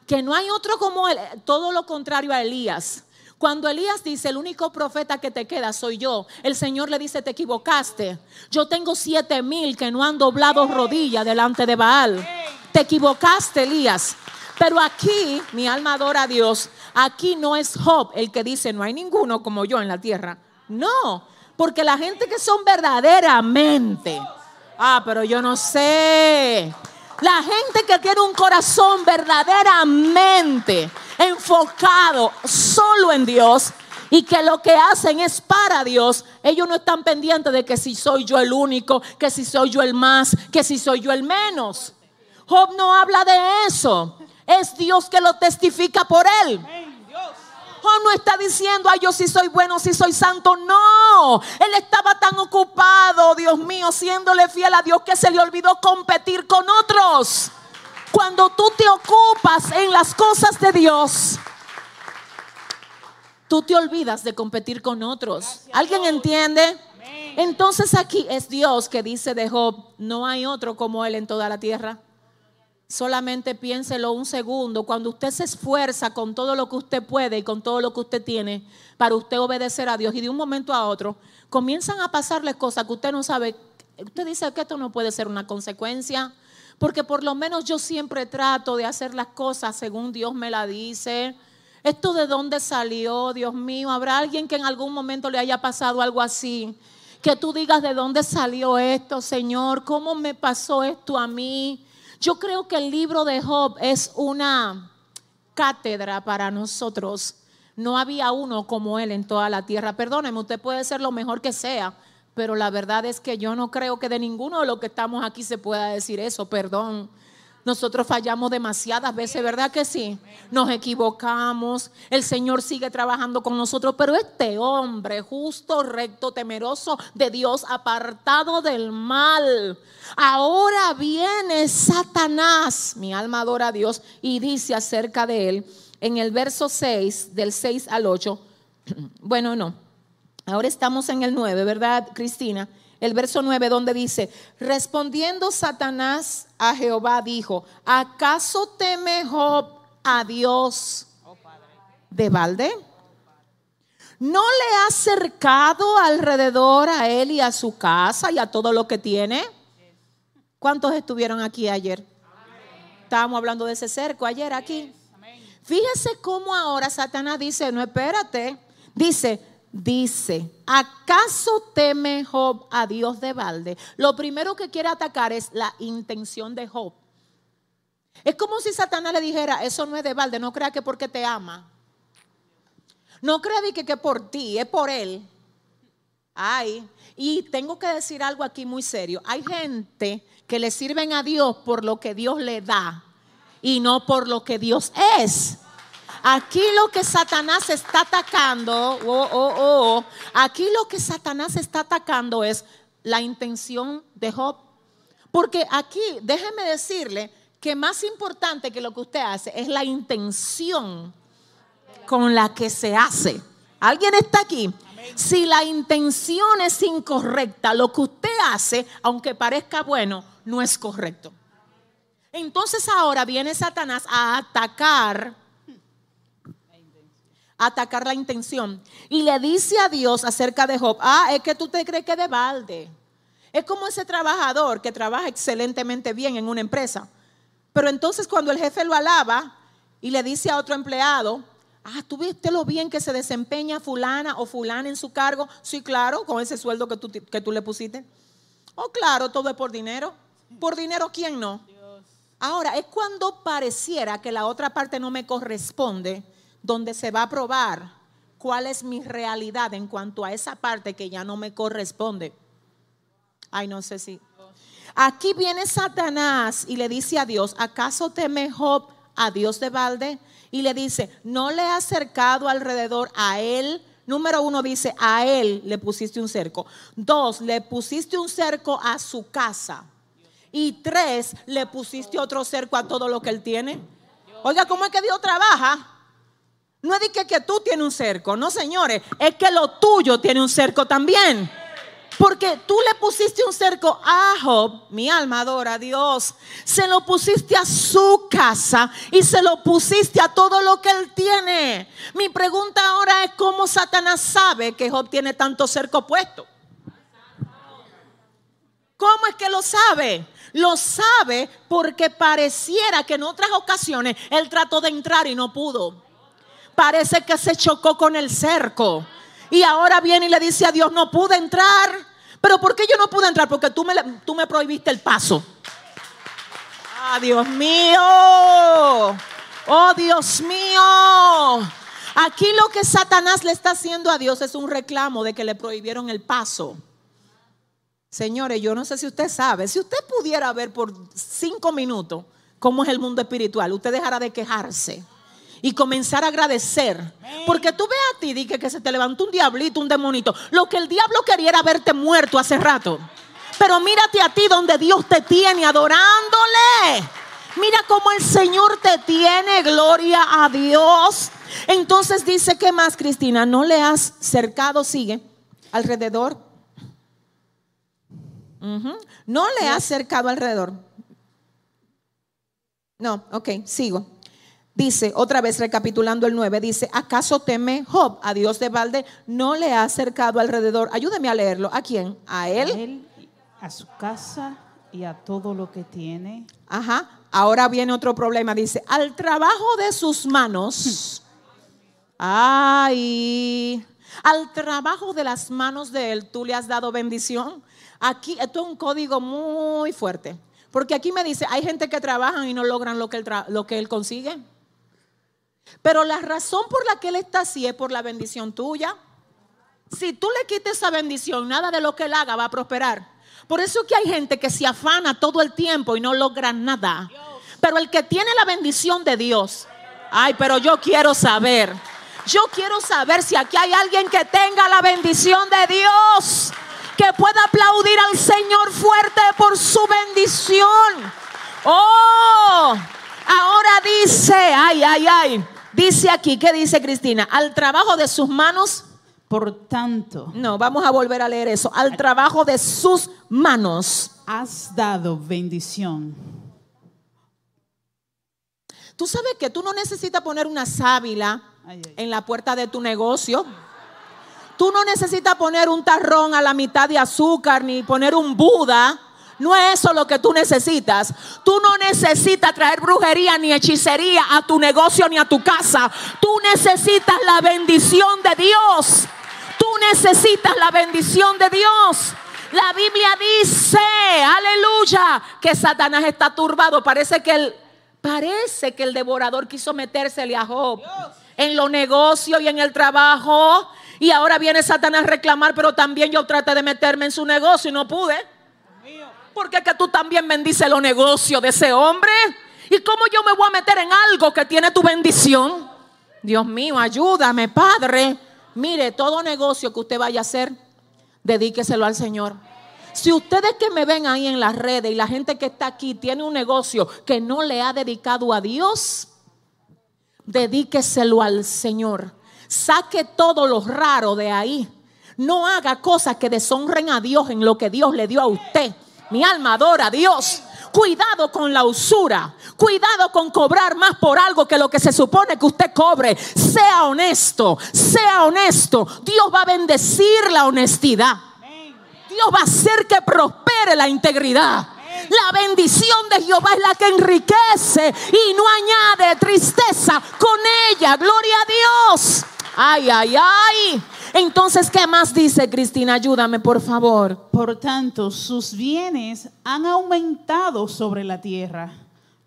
Que no hay otro como él. Todo lo contrario a Elías. Cuando Elías dice, el único profeta que te queda soy yo, el Señor le dice, te equivocaste. Yo tengo siete mil que no han doblado rodilla delante de Baal. Te equivocaste, Elías. Pero aquí, mi alma adora a Dios. Aquí no es Job el que dice, no hay ninguno como yo en la tierra. No, porque la gente que son verdaderamente. Ah, pero yo no sé. La gente que tiene un corazón verdaderamente enfocado solo en Dios y que lo que hacen es para Dios, ellos no están pendientes de que si soy yo el único, que si soy yo el más, que si soy yo el menos. Job no habla de eso. Es Dios que lo testifica por él. No está diciendo, ay, yo sí soy bueno, sí soy santo. No, él estaba tan ocupado, Dios mío, siéndole fiel a Dios que se le olvidó competir con otros. Cuando tú te ocupas en las cosas de Dios, tú te olvidas de competir con otros. ¿Alguien entiende? Entonces aquí es Dios que dice de Job, no hay otro como él en toda la tierra. Solamente piénselo un segundo. Cuando usted se esfuerza con todo lo que usted puede y con todo lo que usted tiene para usted obedecer a Dios y de un momento a otro comienzan a pasarle cosas que usted no sabe. Usted dice que esto no puede ser una consecuencia. Porque por lo menos yo siempre trato de hacer las cosas según Dios me la dice. ¿Esto de dónde salió, Dios mío? ¿Habrá alguien que en algún momento le haya pasado algo así? Que tú digas de dónde salió esto, Señor. ¿Cómo me pasó esto a mí? Yo creo que el libro de Job es una cátedra para nosotros. No había uno como él en toda la tierra. Perdóneme, usted puede ser lo mejor que sea, pero la verdad es que yo no creo que de ninguno de los que estamos aquí se pueda decir eso, perdón. Nosotros fallamos demasiadas veces, ¿verdad que sí? Nos equivocamos, el Señor sigue trabajando con nosotros, pero este hombre justo, recto, temeroso de Dios, apartado del mal, ahora viene Satanás, mi alma adora a Dios, y dice acerca de él en el verso 6, del 6 al 8, bueno, no, ahora estamos en el 9, ¿verdad, Cristina? El verso 9 donde dice, respondiendo Satanás a Jehová dijo, ¿acaso teme Job a Dios de balde? ¿No le ha cercado alrededor a él y a su casa y a todo lo que tiene? ¿Cuántos estuvieron aquí ayer? Estábamos hablando de ese cerco ayer aquí. Fíjese cómo ahora Satanás dice, no espérate, dice, dice, ¿acaso teme Job a Dios de balde? Lo primero que quiere atacar es la intención de Job. Es como si Satanás le dijera, eso no es de balde, no crea que porque te ama. No crea que, que por ti, es por él. Ay, y tengo que decir algo aquí muy serio. Hay gente que le sirven a Dios por lo que Dios le da y no por lo que Dios es. Aquí lo que Satanás está atacando, oh, oh, oh, aquí lo que Satanás está atacando es la intención de Job. Porque aquí, déjeme decirle que más importante que lo que usted hace es la intención con la que se hace. ¿Alguien está aquí? Si la intención es incorrecta, lo que usted hace, aunque parezca bueno, no es correcto. Entonces ahora viene Satanás a atacar atacar la intención. Y le dice a Dios acerca de Job, ah, es que tú te crees que de balde. Es como ese trabajador que trabaja excelentemente bien en una empresa. Pero entonces cuando el jefe lo alaba y le dice a otro empleado, ah, ¿tú viste lo bien que se desempeña fulana o fulana en su cargo? Sí, claro, con ese sueldo que tú, que tú le pusiste. Oh, claro, todo es por dinero. Por dinero, ¿quién no? Ahora, es cuando pareciera que la otra parte no me corresponde donde se va a probar cuál es mi realidad en cuanto a esa parte que ya no me corresponde. Ay, no sé si. Aquí viene Satanás y le dice a Dios, ¿acaso teme Job a Dios de balde? Y le dice, ¿no le ha acercado alrededor a él? Número uno dice, a él le pusiste un cerco. Dos, le pusiste un cerco a su casa. Y tres, le pusiste otro cerco a todo lo que él tiene. Oiga, ¿cómo es que Dios trabaja? No es de que, tú tienes un cerco, no señores, es que lo tuyo tiene un cerco también. Porque tú le pusiste un cerco a Job, mi alma adora a Dios. Se lo pusiste a su casa y se lo pusiste a todo lo que él tiene. Mi pregunta ahora es cómo Satanás sabe que Job tiene tanto cerco puesto. ¿Cómo es que lo sabe? Lo sabe porque pareciera que en otras ocasiones él trató de entrar y no pudo parece que se chocó con el cerco. Y ahora viene y le dice a Dios, no pude entrar. Pero ¿por qué yo no pude entrar? Porque tú me, tú me prohibiste el paso. Ah, Dios mío. Oh, Dios mío. Aquí lo que Satanás le está haciendo a Dios es un reclamo de que le prohibieron el paso. Señores, yo no sé si usted sabe, si usted pudiera ver por cinco minutos cómo es el mundo espiritual, usted dejará de quejarse y comenzar a agradecer. Porque tú ves a ti, dije que se te levantó un diablito, un demonito. Lo que el diablo quería era verte muerto hace rato. Pero mírate a ti donde Dios te tiene adorándole. Mira cómo el Señor te tiene, gloria a Dios. Entonces dice, ¿qué más, Cristina? ¿No le has cercado, sigue, alrededor? No le has cercado alrededor. No, ok, sigo. Dice, otra vez recapitulando el 9, dice, ¿acaso teme Job a Dios de balde? No le ha acercado alrededor. Ayúdeme a leerlo. ¿A quién? ¿A él? A él, a su casa y a todo lo que tiene. Ajá. Ahora viene otro problema. Dice, al trabajo de sus manos. Ay. Al trabajo de las manos de él, tú le has dado bendición. Aquí, esto es un código muy fuerte. Porque aquí me dice, hay gente que trabaja y no logran lo que lo que él consigue. Pero la razón por la que Él está así es por la bendición tuya. Si tú le quites esa bendición, nada de lo que Él haga va a prosperar. Por eso que hay gente que se afana todo el tiempo y no logra nada. Pero el que tiene la bendición de Dios, ay, pero yo quiero saber. Yo quiero saber si aquí hay alguien que tenga la bendición de Dios, que pueda aplaudir al Señor fuerte por su bendición. Oh, ahora dice, ay, ay, ay. Dice aquí, ¿qué dice Cristina? Al trabajo de sus manos. Por tanto. No, vamos a volver a leer eso. Al trabajo de sus manos. Has dado bendición. Tú sabes que tú no necesitas poner una sábila en la puerta de tu negocio. Tú no necesitas poner un tarrón a la mitad de azúcar ni poner un Buda no es eso lo que tú necesitas. Tú no necesitas traer brujería ni hechicería a tu negocio ni a tu casa. Tú necesitas la bendición de Dios. Tú necesitas la bendición de Dios. La Biblia dice, aleluya, que Satanás está turbado. Parece que el, parece que el devorador quiso metérsele a Job en los negocios y en el trabajo. Y ahora viene Satanás a reclamar, pero también yo traté de meterme en su negocio y no pude. Porque que tú también bendices los negocios de ese hombre. ¿Y cómo yo me voy a meter en algo que tiene tu bendición? Dios mío, ayúdame, Padre. Mire, todo negocio que usted vaya a hacer, dedíqueselo al Señor. Si ustedes que me ven ahí en las redes y la gente que está aquí tiene un negocio que no le ha dedicado a Dios, dedíqueselo al Señor. Saque todo lo raro de ahí. No haga cosas que deshonren a Dios en lo que Dios le dio a usted. Mi alma adora a Dios. Cuidado con la usura. Cuidado con cobrar más por algo que lo que se supone que usted cobre. Sea honesto. Sea honesto. Dios va a bendecir la honestidad. Dios va a hacer que prospere la integridad. La bendición de Jehová es la que enriquece y no añade tristeza con ella. Gloria a Dios. Ay, ay, ay. Entonces, ¿qué más dice Cristina? Ayúdame, por favor. Por tanto, sus bienes han aumentado sobre la tierra.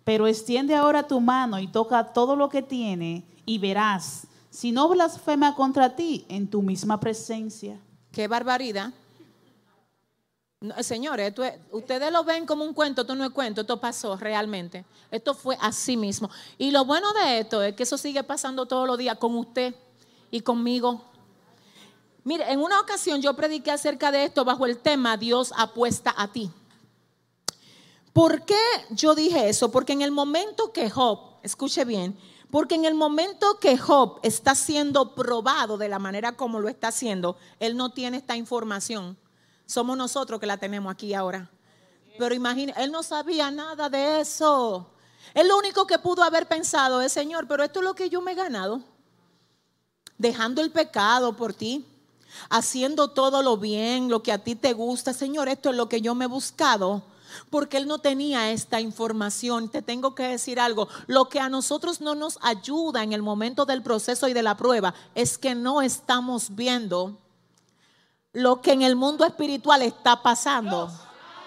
Pero extiende ahora tu mano y toca todo lo que tiene y verás si no blasfema contra ti en tu misma presencia. Qué barbaridad. señores, ustedes lo ven como un cuento, esto no es cuento, esto pasó realmente. Esto fue así mismo. Y lo bueno de esto es que eso sigue pasando todos los días con usted y conmigo. Mire, en una ocasión yo prediqué acerca de esto bajo el tema Dios apuesta a ti. ¿Por qué yo dije eso? Porque en el momento que Job, escuche bien, porque en el momento que Job está siendo probado de la manera como lo está haciendo, él no tiene esta información. Somos nosotros que la tenemos aquí ahora. Pero imagine, él no sabía nada de eso. Él lo único que pudo haber pensado es, Señor, pero esto es lo que yo me he ganado. Dejando el pecado por ti, haciendo todo lo bien, lo que a ti te gusta. Señor, esto es lo que yo me he buscado porque él no tenía esta información. Te tengo que decir algo, lo que a nosotros no nos ayuda en el momento del proceso y de la prueba es que no estamos viendo lo que en el mundo espiritual está pasando.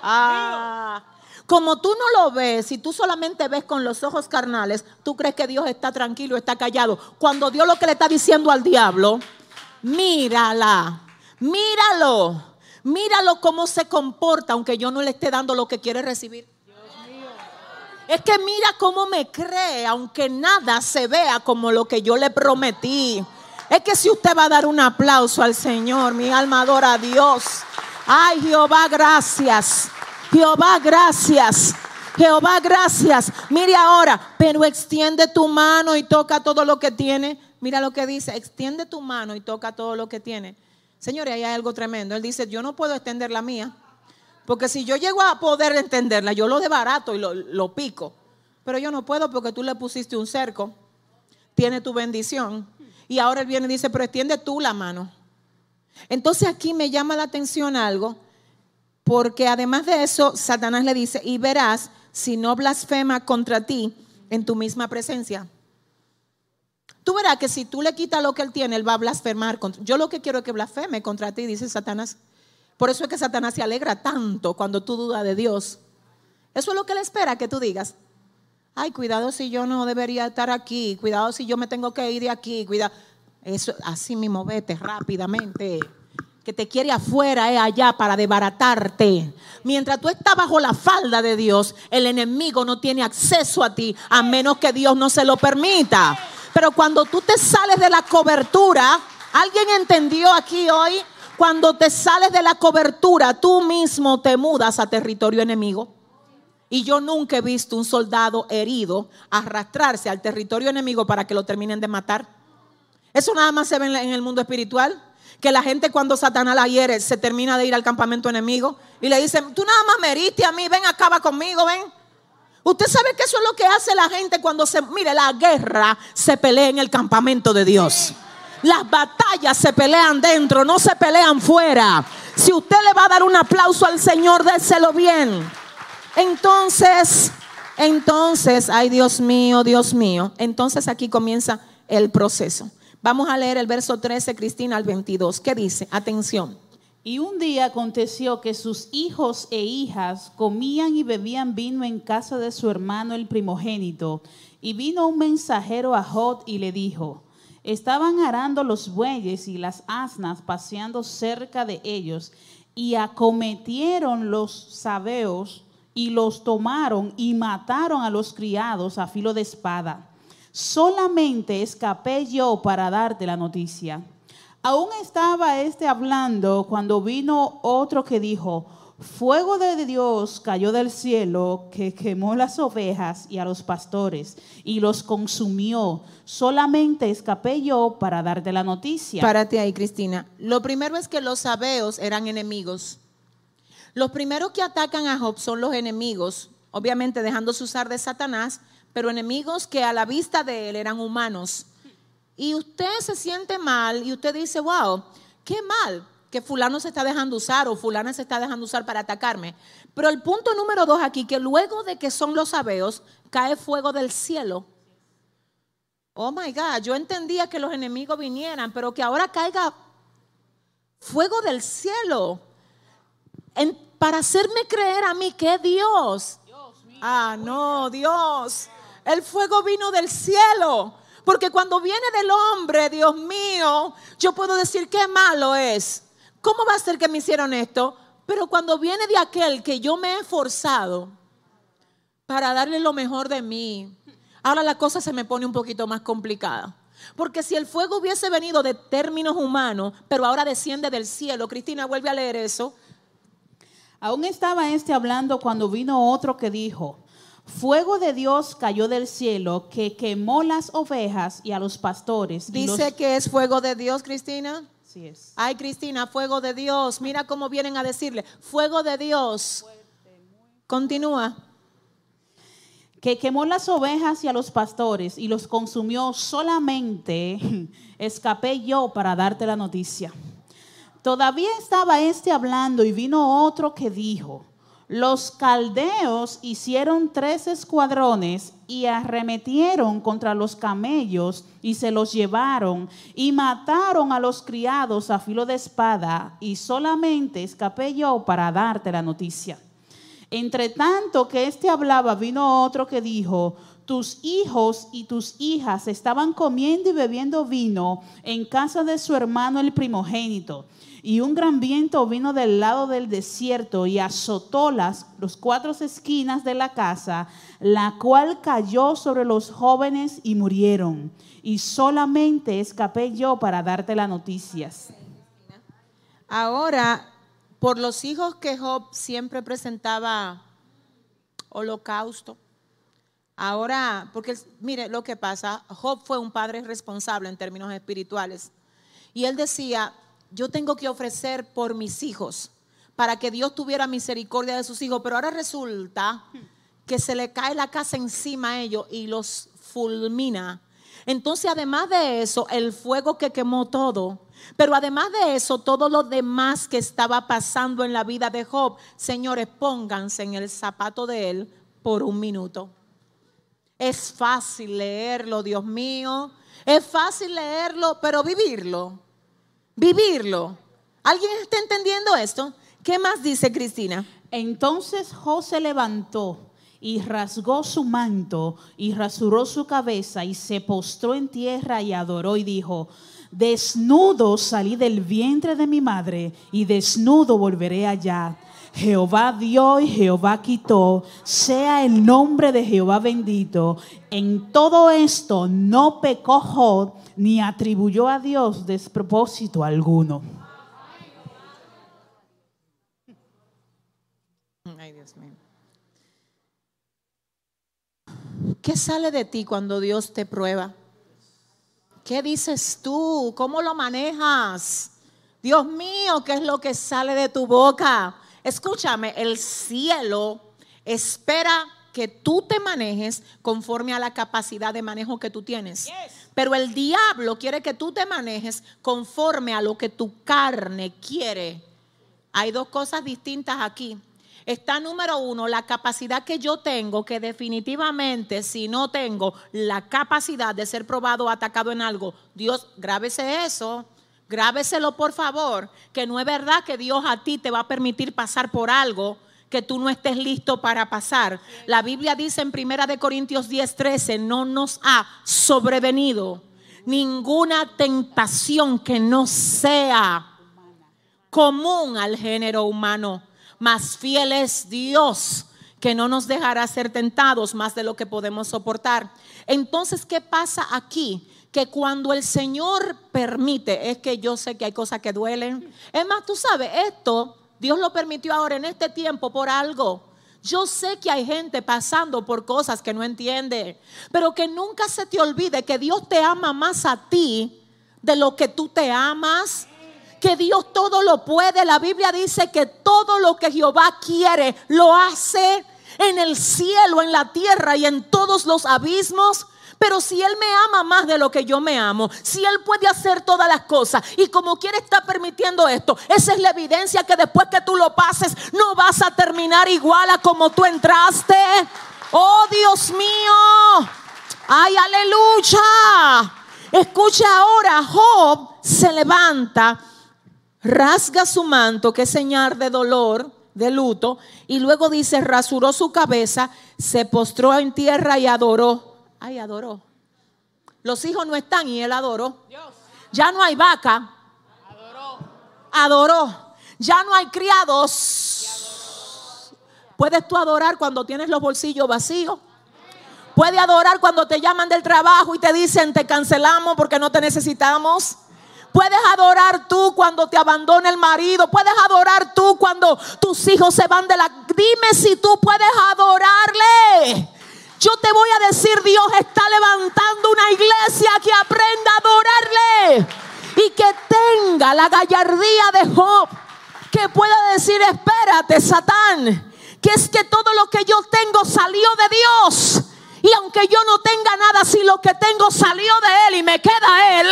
Ah, como tú no lo ves, si tú solamente ves con los ojos carnales, tú crees que Dios está tranquilo, está callado. Cuando Dios lo que le está diciendo al diablo, mírala, míralo Míralo cómo se comporta, aunque yo no le esté dando lo que quiere recibir. Es que mira cómo me cree, aunque nada se vea como lo que yo le prometí. Es que si usted va a dar un aplauso al Señor, mi alma adora a Dios. Ay, Jehová, gracias. Jehová, gracias. Jehová, gracias. Mire ahora, pero extiende tu mano y toca todo lo que tiene. Mira lo que dice, extiende tu mano y toca todo lo que tiene. Señores, ahí hay algo tremendo. Él dice, yo no puedo extender la mía. Porque si yo llego a poder entenderla, yo lo barato y lo, pico. Pero yo no puedo porque tú le pusiste un cerco. Tiene tu bendición. Y ahora él viene y dice, pero extiende tú la mano. Entonces aquí me llama la atención algo. Porque además de eso, Satanás le dice, y verás si no blasfema contra ti en tu misma presencia. Tú verás que si tú le quitas lo que él tiene, él va a blasfemar. Contra, yo lo que quiero es que blasfeme contra ti, dice Satanás. Por eso es que Satanás se alegra tanto cuando tú dudas de Dios. Eso es lo que él espera que tú digas. Ay, cuidado si yo no debería estar aquí. Cuidado si yo me tengo que ir de aquí. Cuidado. Eso, así mismo vete rápidamente. Que te quiere afuera, es allá para desbaratarte. Mientras tú estás bajo la falda de Dios, el enemigo no tiene acceso a ti a menos que Dios no se lo permita. Pero cuando tú te sales de la cobertura, ¿alguien entendió aquí hoy? Cuando te sales de la cobertura, tú mismo te mudas a territorio enemigo. Y yo nunca he visto un soldado herido arrastrarse al territorio enemigo para que lo terminen de matar. Eso nada más se ve en el mundo espiritual. Que la gente cuando Satanás la hiere se termina de ir al campamento enemigo y le dicen, tú nada más me heriste a mí, ven, acaba conmigo, ven. Usted sabe que eso es lo que hace la gente cuando se, mire, la guerra se pelea en el campamento de Dios. Las batallas se pelean dentro, no se pelean fuera. Si usted le va a dar un aplauso al Señor, déselo bien. Entonces, entonces, ay Dios mío, Dios mío. Entonces aquí comienza el proceso. Vamos a leer el verso 13, Cristina, al 22. ¿Qué dice? Atención. Y un día aconteció que sus hijos e hijas comían y bebían vino en casa de su hermano el primogénito. Y vino un mensajero a Jod y le dijo, estaban arando los bueyes y las asnas paseando cerca de ellos, y acometieron los sabeos y los tomaron y mataron a los criados a filo de espada. Solamente escapé yo para darte la noticia. Aún estaba este hablando cuando vino otro que dijo, Fuego de Dios cayó del cielo que quemó las ovejas y a los pastores y los consumió. Solamente escapé yo para darte la noticia. Párate ahí, Cristina. Lo primero es que los sabeos eran enemigos. Los primeros que atacan a Job son los enemigos, obviamente dejándose usar de Satanás, pero enemigos que a la vista de él eran humanos. Y usted se siente mal y usted dice, wow, qué mal que fulano se está dejando usar o fulana se está dejando usar para atacarme. Pero el punto número dos aquí, que luego de que son los sabeos, cae fuego del cielo. Oh my God, yo entendía que los enemigos vinieran, pero que ahora caiga fuego del cielo. para hacerme creer a mí que Dios. Ah, no, Dios. El fuego vino del cielo. Porque cuando viene del hombre, Dios mío, yo puedo decir qué malo es. ¿Cómo va a ser que me hicieron esto? Pero cuando viene de aquel que yo me he esforzado para darle lo mejor de mí, ahora la cosa se me pone un poquito más complicada. Porque si el fuego hubiese venido de términos humanos, pero ahora desciende del cielo, Cristina, vuelve a leer eso. Aún estaba este hablando cuando vino otro que dijo, fuego de Dios cayó del cielo que quemó las ovejas y a los pastores. Dice que es fuego de Dios, Cristina. es. Ay, Cristina, fuego de Dios. Mira cómo vienen a decirle, fuego de Dios. Continúa. Que quemó las ovejas y a los pastores y los consumió solamente. Escapé yo para darte la noticia. Todavía estaba este hablando y vino otro que dijo, los caldeos hicieron tres escuadrones y arremetieron contra los camellos y se los llevaron y mataron a los criados a filo de espada y solamente escapé yo para darte la noticia. Entre tanto que éste hablaba, vino otro que dijo, tus hijos y tus hijas estaban comiendo y bebiendo vino en casa de su hermano el primogénito y un gran viento vino del lado del desierto y azotó las los cuatro esquinas de la casa, la cual cayó sobre los jóvenes y murieron. Y solamente escapé yo para darte las noticias. Ahora, por los hijos que Job siempre presentaba holocausto, ahora, porque mire lo que pasa, Job fue un padre responsable en términos espirituales. Y él decía, yo tengo que ofrecer por mis hijos, para que Dios tuviera misericordia de sus hijos, pero ahora resulta que se le cae la casa encima a ellos y los fulmina. Entonces, además de eso, el fuego que quemó todo, pero además de eso, todo lo demás que estaba pasando en la vida de Job, señores, pónganse en el zapato de él por un minuto. Es fácil leerlo, Dios mío. Es fácil leerlo, pero vivirlo vivirlo. ¿Alguien está entendiendo esto? ¿Qué más dice Cristina? Entonces José levantó y rasgó su manto y rasuró su cabeza y se postró en tierra y adoró y dijo, desnudo salí del vientre de mi madre y desnudo volveré allá. Jehová dio y Jehová quitó, sea el nombre de Jehová bendito. En todo esto no pecó Job ni atribuyó a Dios despropósito alguno. Ay, Dios mío. ¿Qué sale de ti cuando Dios te prueba? ¿Qué dices tú? ¿Cómo lo manejas? Dios mío, ¿qué es lo que sale de tu boca? Escúchame, el cielo espera que tú te manejes conforme a la capacidad de manejo que tú tienes. Pero el diablo quiere que tú te manejes conforme a lo que tu carne quiere. Hay dos cosas distintas aquí. Está número uno, la capacidad que yo tengo, que definitivamente si no tengo la capacidad de ser probado o atacado en algo, Dios, grábese eso. Grábeselo por favor, que no es verdad que Dios a ti te va a permitir pasar por algo que tú no estés listo para pasar. La Biblia dice en Primera de Corintios 10:13, no nos ha sobrevenido ninguna tentación que no sea común al género humano, más fiel es Dios que no nos dejará ser tentados más de lo que podemos soportar. Entonces, ¿qué pasa aquí? Que cuando el Señor permite, es que yo sé que hay cosas que duelen. Es más, tú sabes, esto Dios lo permitió ahora en este tiempo por algo. Yo sé que hay gente pasando por cosas que no entiende, pero que nunca se te olvide que Dios te ama más a ti de lo que tú te amas. Que Dios todo lo puede. La Biblia dice que todo lo que Jehová quiere lo hace en el cielo, en la tierra y en todos los abismos. Pero si Él me ama más de lo que yo me amo, si Él puede hacer todas las cosas y como quiere estar permitiendo esto, esa es la evidencia que después que tú lo pases, no vas a terminar igual a como tú entraste. Oh Dios mío, ay aleluya. Escucha ahora, Job se levanta, rasga su manto, que es señal de dolor, de luto, y luego dice, rasuró su cabeza, se postró en tierra y adoró. Ay, adoró. Los hijos no están y él adoró. Ya no hay vaca. Adoró. Adoró. Ya no hay criados. Puedes tú adorar cuando tienes los bolsillos vacíos. Puedes adorar cuando te llaman del trabajo y te dicen te cancelamos porque no te necesitamos. Puedes adorar tú cuando te abandona el marido. Puedes adorar tú cuando tus hijos se van de la... Dime si tú puedes adorarle. Yo te voy a decir, Dios está levantando una iglesia que aprenda a adorarle y que tenga la gallardía de Job, que pueda decir, espérate, Satán, que es que todo lo que yo tengo salió de Dios. Y aunque yo no tenga nada, si lo que tengo salió de Él y me queda Él,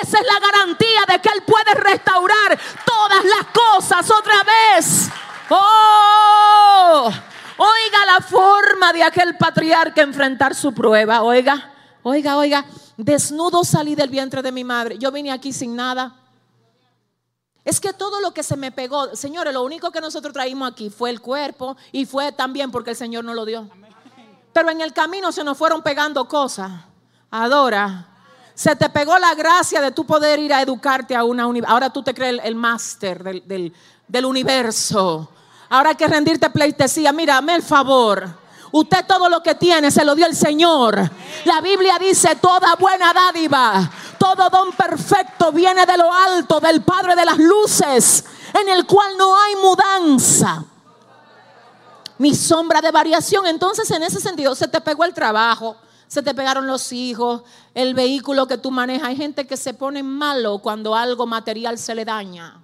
esa es la garantía de que Él puede restaurar todas las cosas otra vez. Oh, Oiga la forma de aquel patriarca enfrentar su prueba. Oiga, oiga, oiga. Desnudo salí del vientre de mi madre. Yo vine aquí sin nada. Es que todo lo que se me pegó, señores, lo único que nosotros traímos aquí fue el cuerpo y fue también porque el Señor nos lo dio. Pero en el camino se nos fueron pegando cosas. Adora. Se te pegó la gracia de tu poder ir a educarte a una universidad. Ahora tú te crees el, máster del, del universo. Ahora hay que rendirte pleitesía. Mírame el favor. Usted todo lo que tiene se lo dio el Señor. La Biblia dice, toda buena dádiva, todo don perfecto viene de lo alto, del Padre de las luces, en el cual no hay mudanza. Mi sombra de variación. Entonces, en ese sentido, se te pegó el trabajo, se te pegaron los hijos, el vehículo que tú manejas. Hay gente que se pone malo cuando algo material se le daña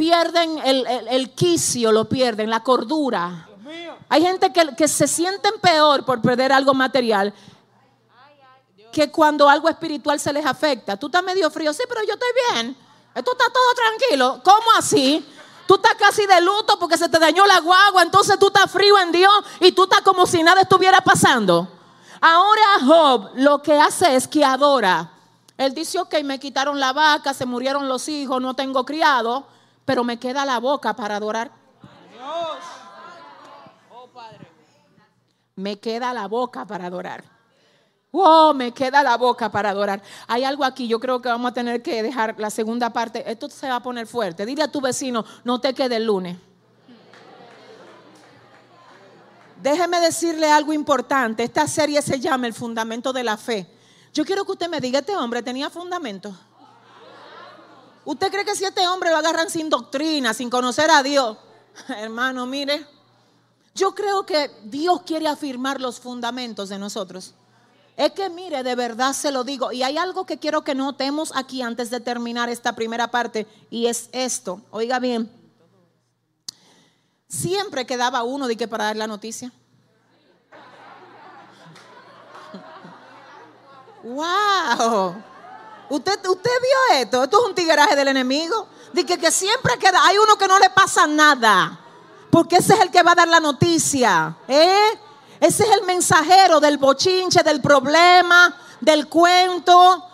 pierden el, quicio, lo pierden, la cordura. Hay gente que, que se sienten peor por perder algo material que cuando algo espiritual se les afecta. Tú estás medio frío, sí, pero yo estoy bien. Esto está todo tranquilo. ¿Cómo así? Tú estás casi de luto porque se te dañó la guagua, entonces tú estás frío en Dios y tú estás como si nada estuviera pasando. Ahora Job lo que hace es que adora. Él dice, ok, me quitaron la vaca, se murieron los hijos, no tengo criado pero me queda la boca para adorar. Oh, me queda la boca para adorar. Oh, me queda la boca para adorar. Hay algo aquí, yo creo que vamos a tener que dejar la segunda parte. Esto se va a poner fuerte. Dile a tu vecino, no te quede el lunes. Déjeme decirle algo importante. Esta serie se llama El Fundamento de la Fe. Yo quiero que usted me diga, este hombre tenía fundamento. ¿Usted cree que si este hombre lo agarran sin doctrina, sin conocer a Dios? Hermano, mire, yo creo que Dios quiere afirmar los fundamentos de nosotros. Es que mire, de verdad se lo digo. Y hay algo que quiero que notemos aquí antes de terminar esta primera parte. Y es esto. Oiga bien. Siempre quedaba uno de que para dar la noticia. ¡Wow! ¿Usted, usted vio esto? Esto es un tigueraje del enemigo. Dice que, siempre queda, hay uno que no le pasa nada. Porque ese es el que va a dar la noticia. ¿eh? Ese es el mensajero del bochinche, del problema, del cuento.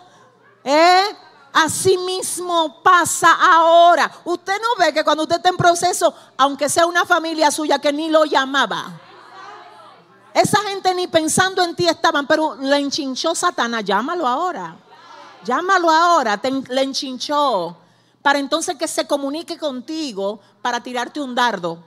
¿eh? Así mismo pasa ahora. Usted no ve que cuando usted está en proceso, aunque sea una familia suya que ni lo llamaba, esa gente ni pensando en ti estaban, pero le enchinchó Satanás, llámalo ahora. Llámalo ahora, le enchinchó, para entonces que se comunique contigo para tirarte un dardo.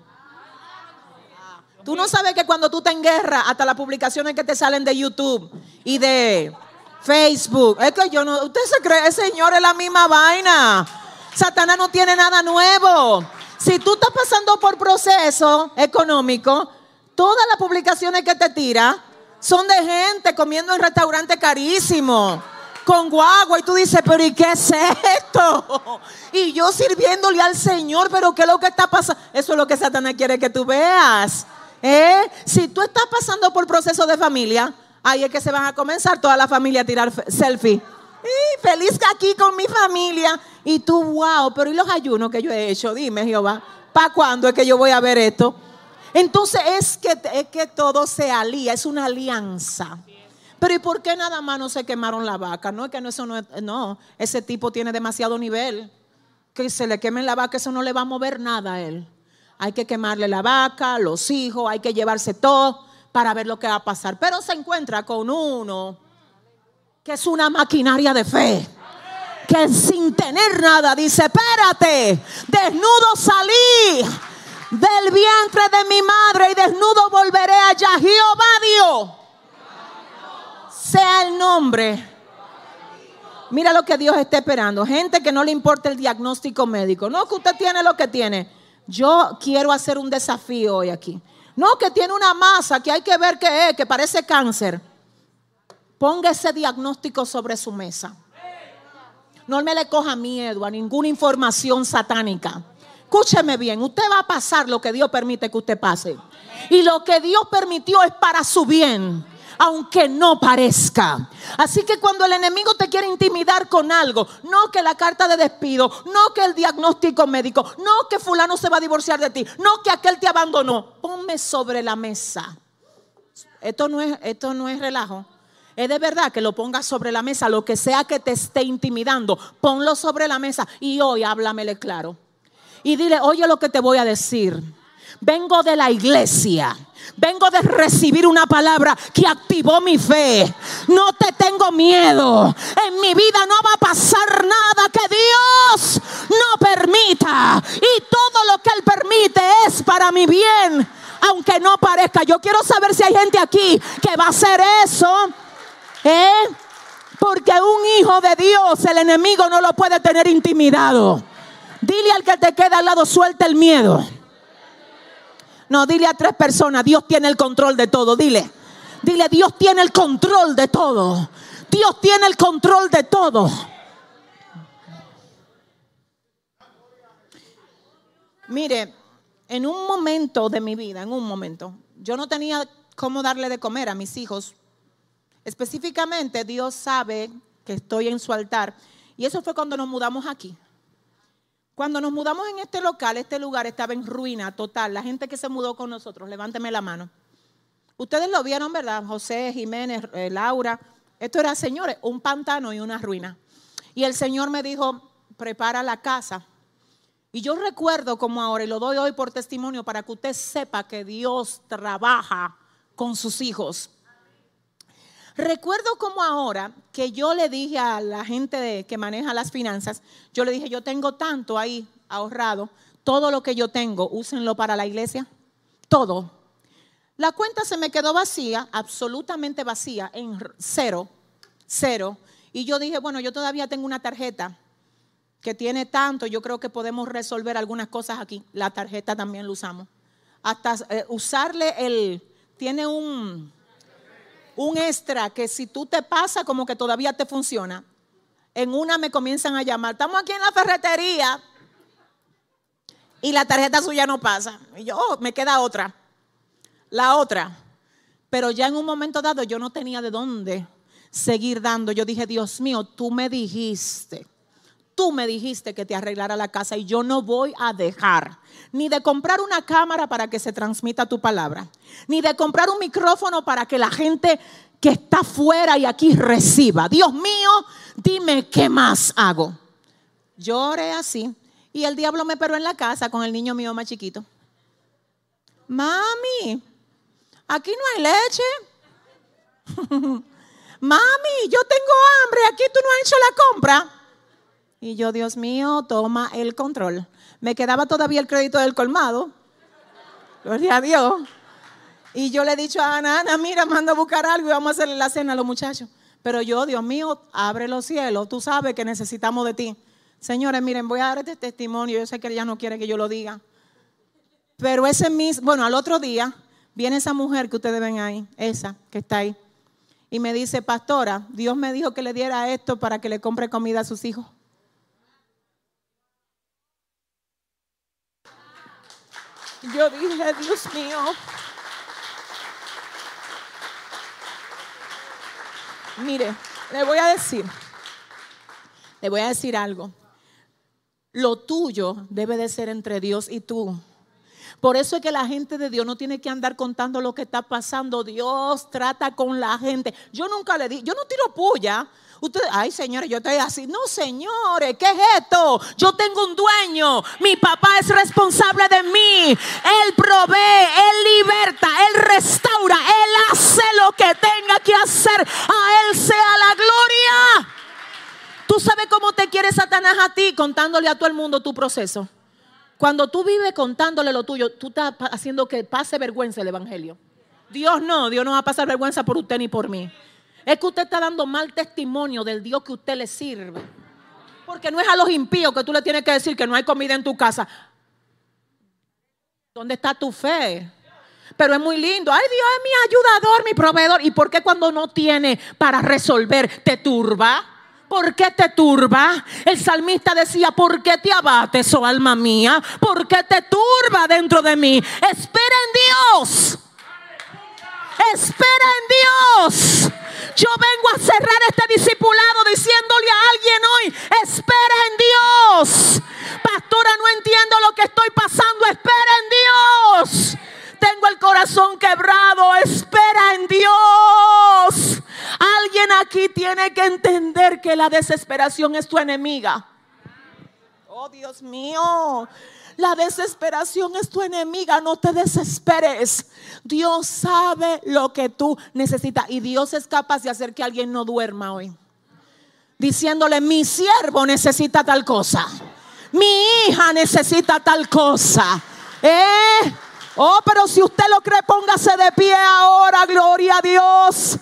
Tú no sabes que cuando tú estás en guerra, hasta las publicaciones que te salen de YouTube y de Facebook, es que yo no, usted se cree, señor, es la misma vaina. Satanás no tiene nada nuevo. Si tú estás pasando por proceso económico, todas las publicaciones que te tira son de gente comiendo en restaurantes carísimos, con guagua, y tú dices, pero ¿y qué es esto? Y yo sirviéndole al Señor, pero ¿qué es lo que está pasando? Eso es lo que Satanás quiere que tú veas. ¿eh? Si tú estás pasando por proceso de familia, ahí es que se van a comenzar toda la familia a tirar selfie. Y feliz aquí con mi familia. Y tú, wow, pero ¿y los ayunos que yo he hecho? Dime, Jehová, ¿para cuándo es que yo voy a ver esto? Entonces es que, es que todo se alía, es una alianza. Pero ¿y por qué nada más no se quemaron la vaca? No es que no, eso no no, ese tipo tiene demasiado nivel. Que se le quemen la vaca, eso no le va a mover nada a él. Hay que quemarle la vaca, los hijos, hay que llevarse todo para ver lo que va a pasar. Pero se encuentra con uno que es una maquinaria de fe. Que sin tener nada dice, espérate, desnudo salí del vientre de mi madre y desnudo volveré allá. Jehová Dios, sea el nombre. Mira lo que Dios está esperando. Gente que no le importa el diagnóstico médico. No que usted tiene lo que tiene. Yo quiero hacer un desafío hoy aquí. No que tiene una masa que hay que ver qué es, que parece cáncer. Ponga ese diagnóstico sobre su mesa. No me le coja miedo a ninguna información satánica. Escúcheme bien, usted va a pasar lo que Dios permite que usted pase. Y lo que Dios permitió es para su bien aunque no parezca. Así que cuando el enemigo te quiere intimidar con algo, no que la carta de despido, no que el diagnóstico médico, no que fulano se va a divorciar de ti, no que aquel te abandonó, ponme sobre la mesa. Esto no es, esto no es relajo. Es de verdad que lo pongas sobre la mesa, lo que sea que te esté intimidando, ponlo sobre la mesa y hoy háblamele claro. Y dile, oye lo que te voy a decir. Vengo de la iglesia. Vengo de recibir una palabra que activó mi fe. No te tengo miedo. En mi vida no va a pasar nada que Dios no permita. Y todo lo que Él permite es para mi bien. Aunque no parezca. Yo quiero saber si hay gente aquí que va a hacer eso. ¿Eh? Porque un hijo de Dios, el enemigo no lo puede tener intimidado. Dile al que te queda al lado, suelta el miedo. No, dile a tres personas, Dios tiene el control de todo. Dile, dile, Dios tiene el control de todo. Dios tiene el control de todo. Mire, en un momento de mi vida, en un momento, yo no tenía cómo darle de comer a mis hijos Específicamente, Dios sabe que estoy en su altar. Y eso fue cuando nos mudamos aquí. Cuando nos mudamos en este local, este lugar estaba en ruina total. La gente que se mudó con nosotros, levánteme la mano. Ustedes lo vieron, ¿verdad? José, Jiménez, eh, Laura. Esto era, señores, un pantano y una ruina. Y el Señor me dijo, prepara la casa. Y yo recuerdo como ahora, y lo doy hoy por testimonio para que usted sepa que Dios trabaja con sus hijos. Recuerdo como ahora que yo le dije a la gente que maneja las finanzas, yo le dije, yo tengo tanto ahí ahorrado, todo lo que yo tengo, úsenlo para la iglesia, todo. La cuenta se me quedó vacía, absolutamente vacía, en cero, cero. Y yo dije, bueno, yo todavía tengo una tarjeta que tiene tanto, yo creo que podemos resolver algunas cosas aquí. La tarjeta también lo usamos. Hasta eh, usarle el, tiene un, un extra que si tú te pasa como que todavía te funciona. En una me comienzan a llamar, estamos aquí en la ferretería y la tarjeta suya no pasa. Y yo, oh, me queda otra. La otra. Pero ya en un momento dado yo no tenía de dónde seguir dando. Yo dije, Dios mío, tú me dijiste tú me dijiste que te arreglara la casa y yo no voy a dejar ni de comprar una cámara para que se transmita tu palabra, ni de comprar un micrófono para que la gente que está fuera y aquí reciba. Dios mío, dime qué más hago. Lloré así y el diablo me peró en la casa con el niño mío más chiquito. Mami, aquí no hay leche. Mami, yo tengo hambre, aquí tú no has hecho la compra. Y yo, Dios mío, toma el control. Me quedaba todavía el crédito del colmado. Gloria a Dios. Y yo le he dicho a Ana, Ana, mira, manda a buscar algo y vamos a hacerle la cena a los muchachos. Pero yo, Dios mío, abre los cielos. Tú sabes que necesitamos de ti. Señores, miren, voy a dar este testimonio. Yo sé que ella no quiere que yo lo diga. Pero ese mismo, bueno, al otro día viene esa mujer que ustedes ven ahí, esa que está ahí, y me dice, pastora, Dios me dijo que le diera esto para que le compre comida a sus hijos. Yo dije, Dios mío. Mire, le voy a decir, le voy a decir algo. Lo tuyo debe de ser entre Dios y tú. Por eso es que la gente de Dios no tiene que andar contando lo que está pasando. Dios trata con la gente. Yo nunca le di, yo no tiro puya. Ustedes, ay señores, yo estoy así. No, señores, ¿qué es esto? Yo tengo un dueño. Mi papá es responsable de mí. Él provee, Él liberta, Él restaura, Él hace lo que tenga que hacer. A Él sea la gloria. ¿Tú sabes cómo te quiere Satanás a ti contándole a todo el mundo tu proceso? Cuando tú vives contándole lo tuyo, tú estás haciendo que pase vergüenza el Evangelio. Dios no, Dios no va a pasar vergüenza por usted ni por mí. Es que usted está dando mal testimonio del Dios que usted le sirve. Porque no es a los impíos que tú le tienes que decir que no hay comida en tu casa. ¿Dónde está tu fe? Pero es muy lindo. Ay, Dios es mi ayudador, mi proveedor. ¿Y por qué cuando no tiene para resolver te turba? ¿Por qué te turba? El salmista decía, ¿por qué te abates, oh alma mía? ¿Por qué te turba dentro de mí? Espera en Dios. Espera en Dios. Yo vengo a cerrar este discipulado diciéndole a alguien hoy, espera en Dios. Pastora, no entiendo lo que estoy pasando, espera en Dios. Tengo el corazón quebrado, espera en Dios. Alguien aquí tiene que entender que la desesperación es tu enemiga. Oh Dios mío, la desesperación es tu enemiga, no te desesperes. Dios sabe lo que tú necesitas y Dios es capaz de hacer que alguien no duerma hoy. Diciéndole, mi siervo necesita tal cosa. Mi hija necesita tal cosa. ¿Eh? Oh, pero si usted lo cree, póngase de pie ahora, gloria a Dios.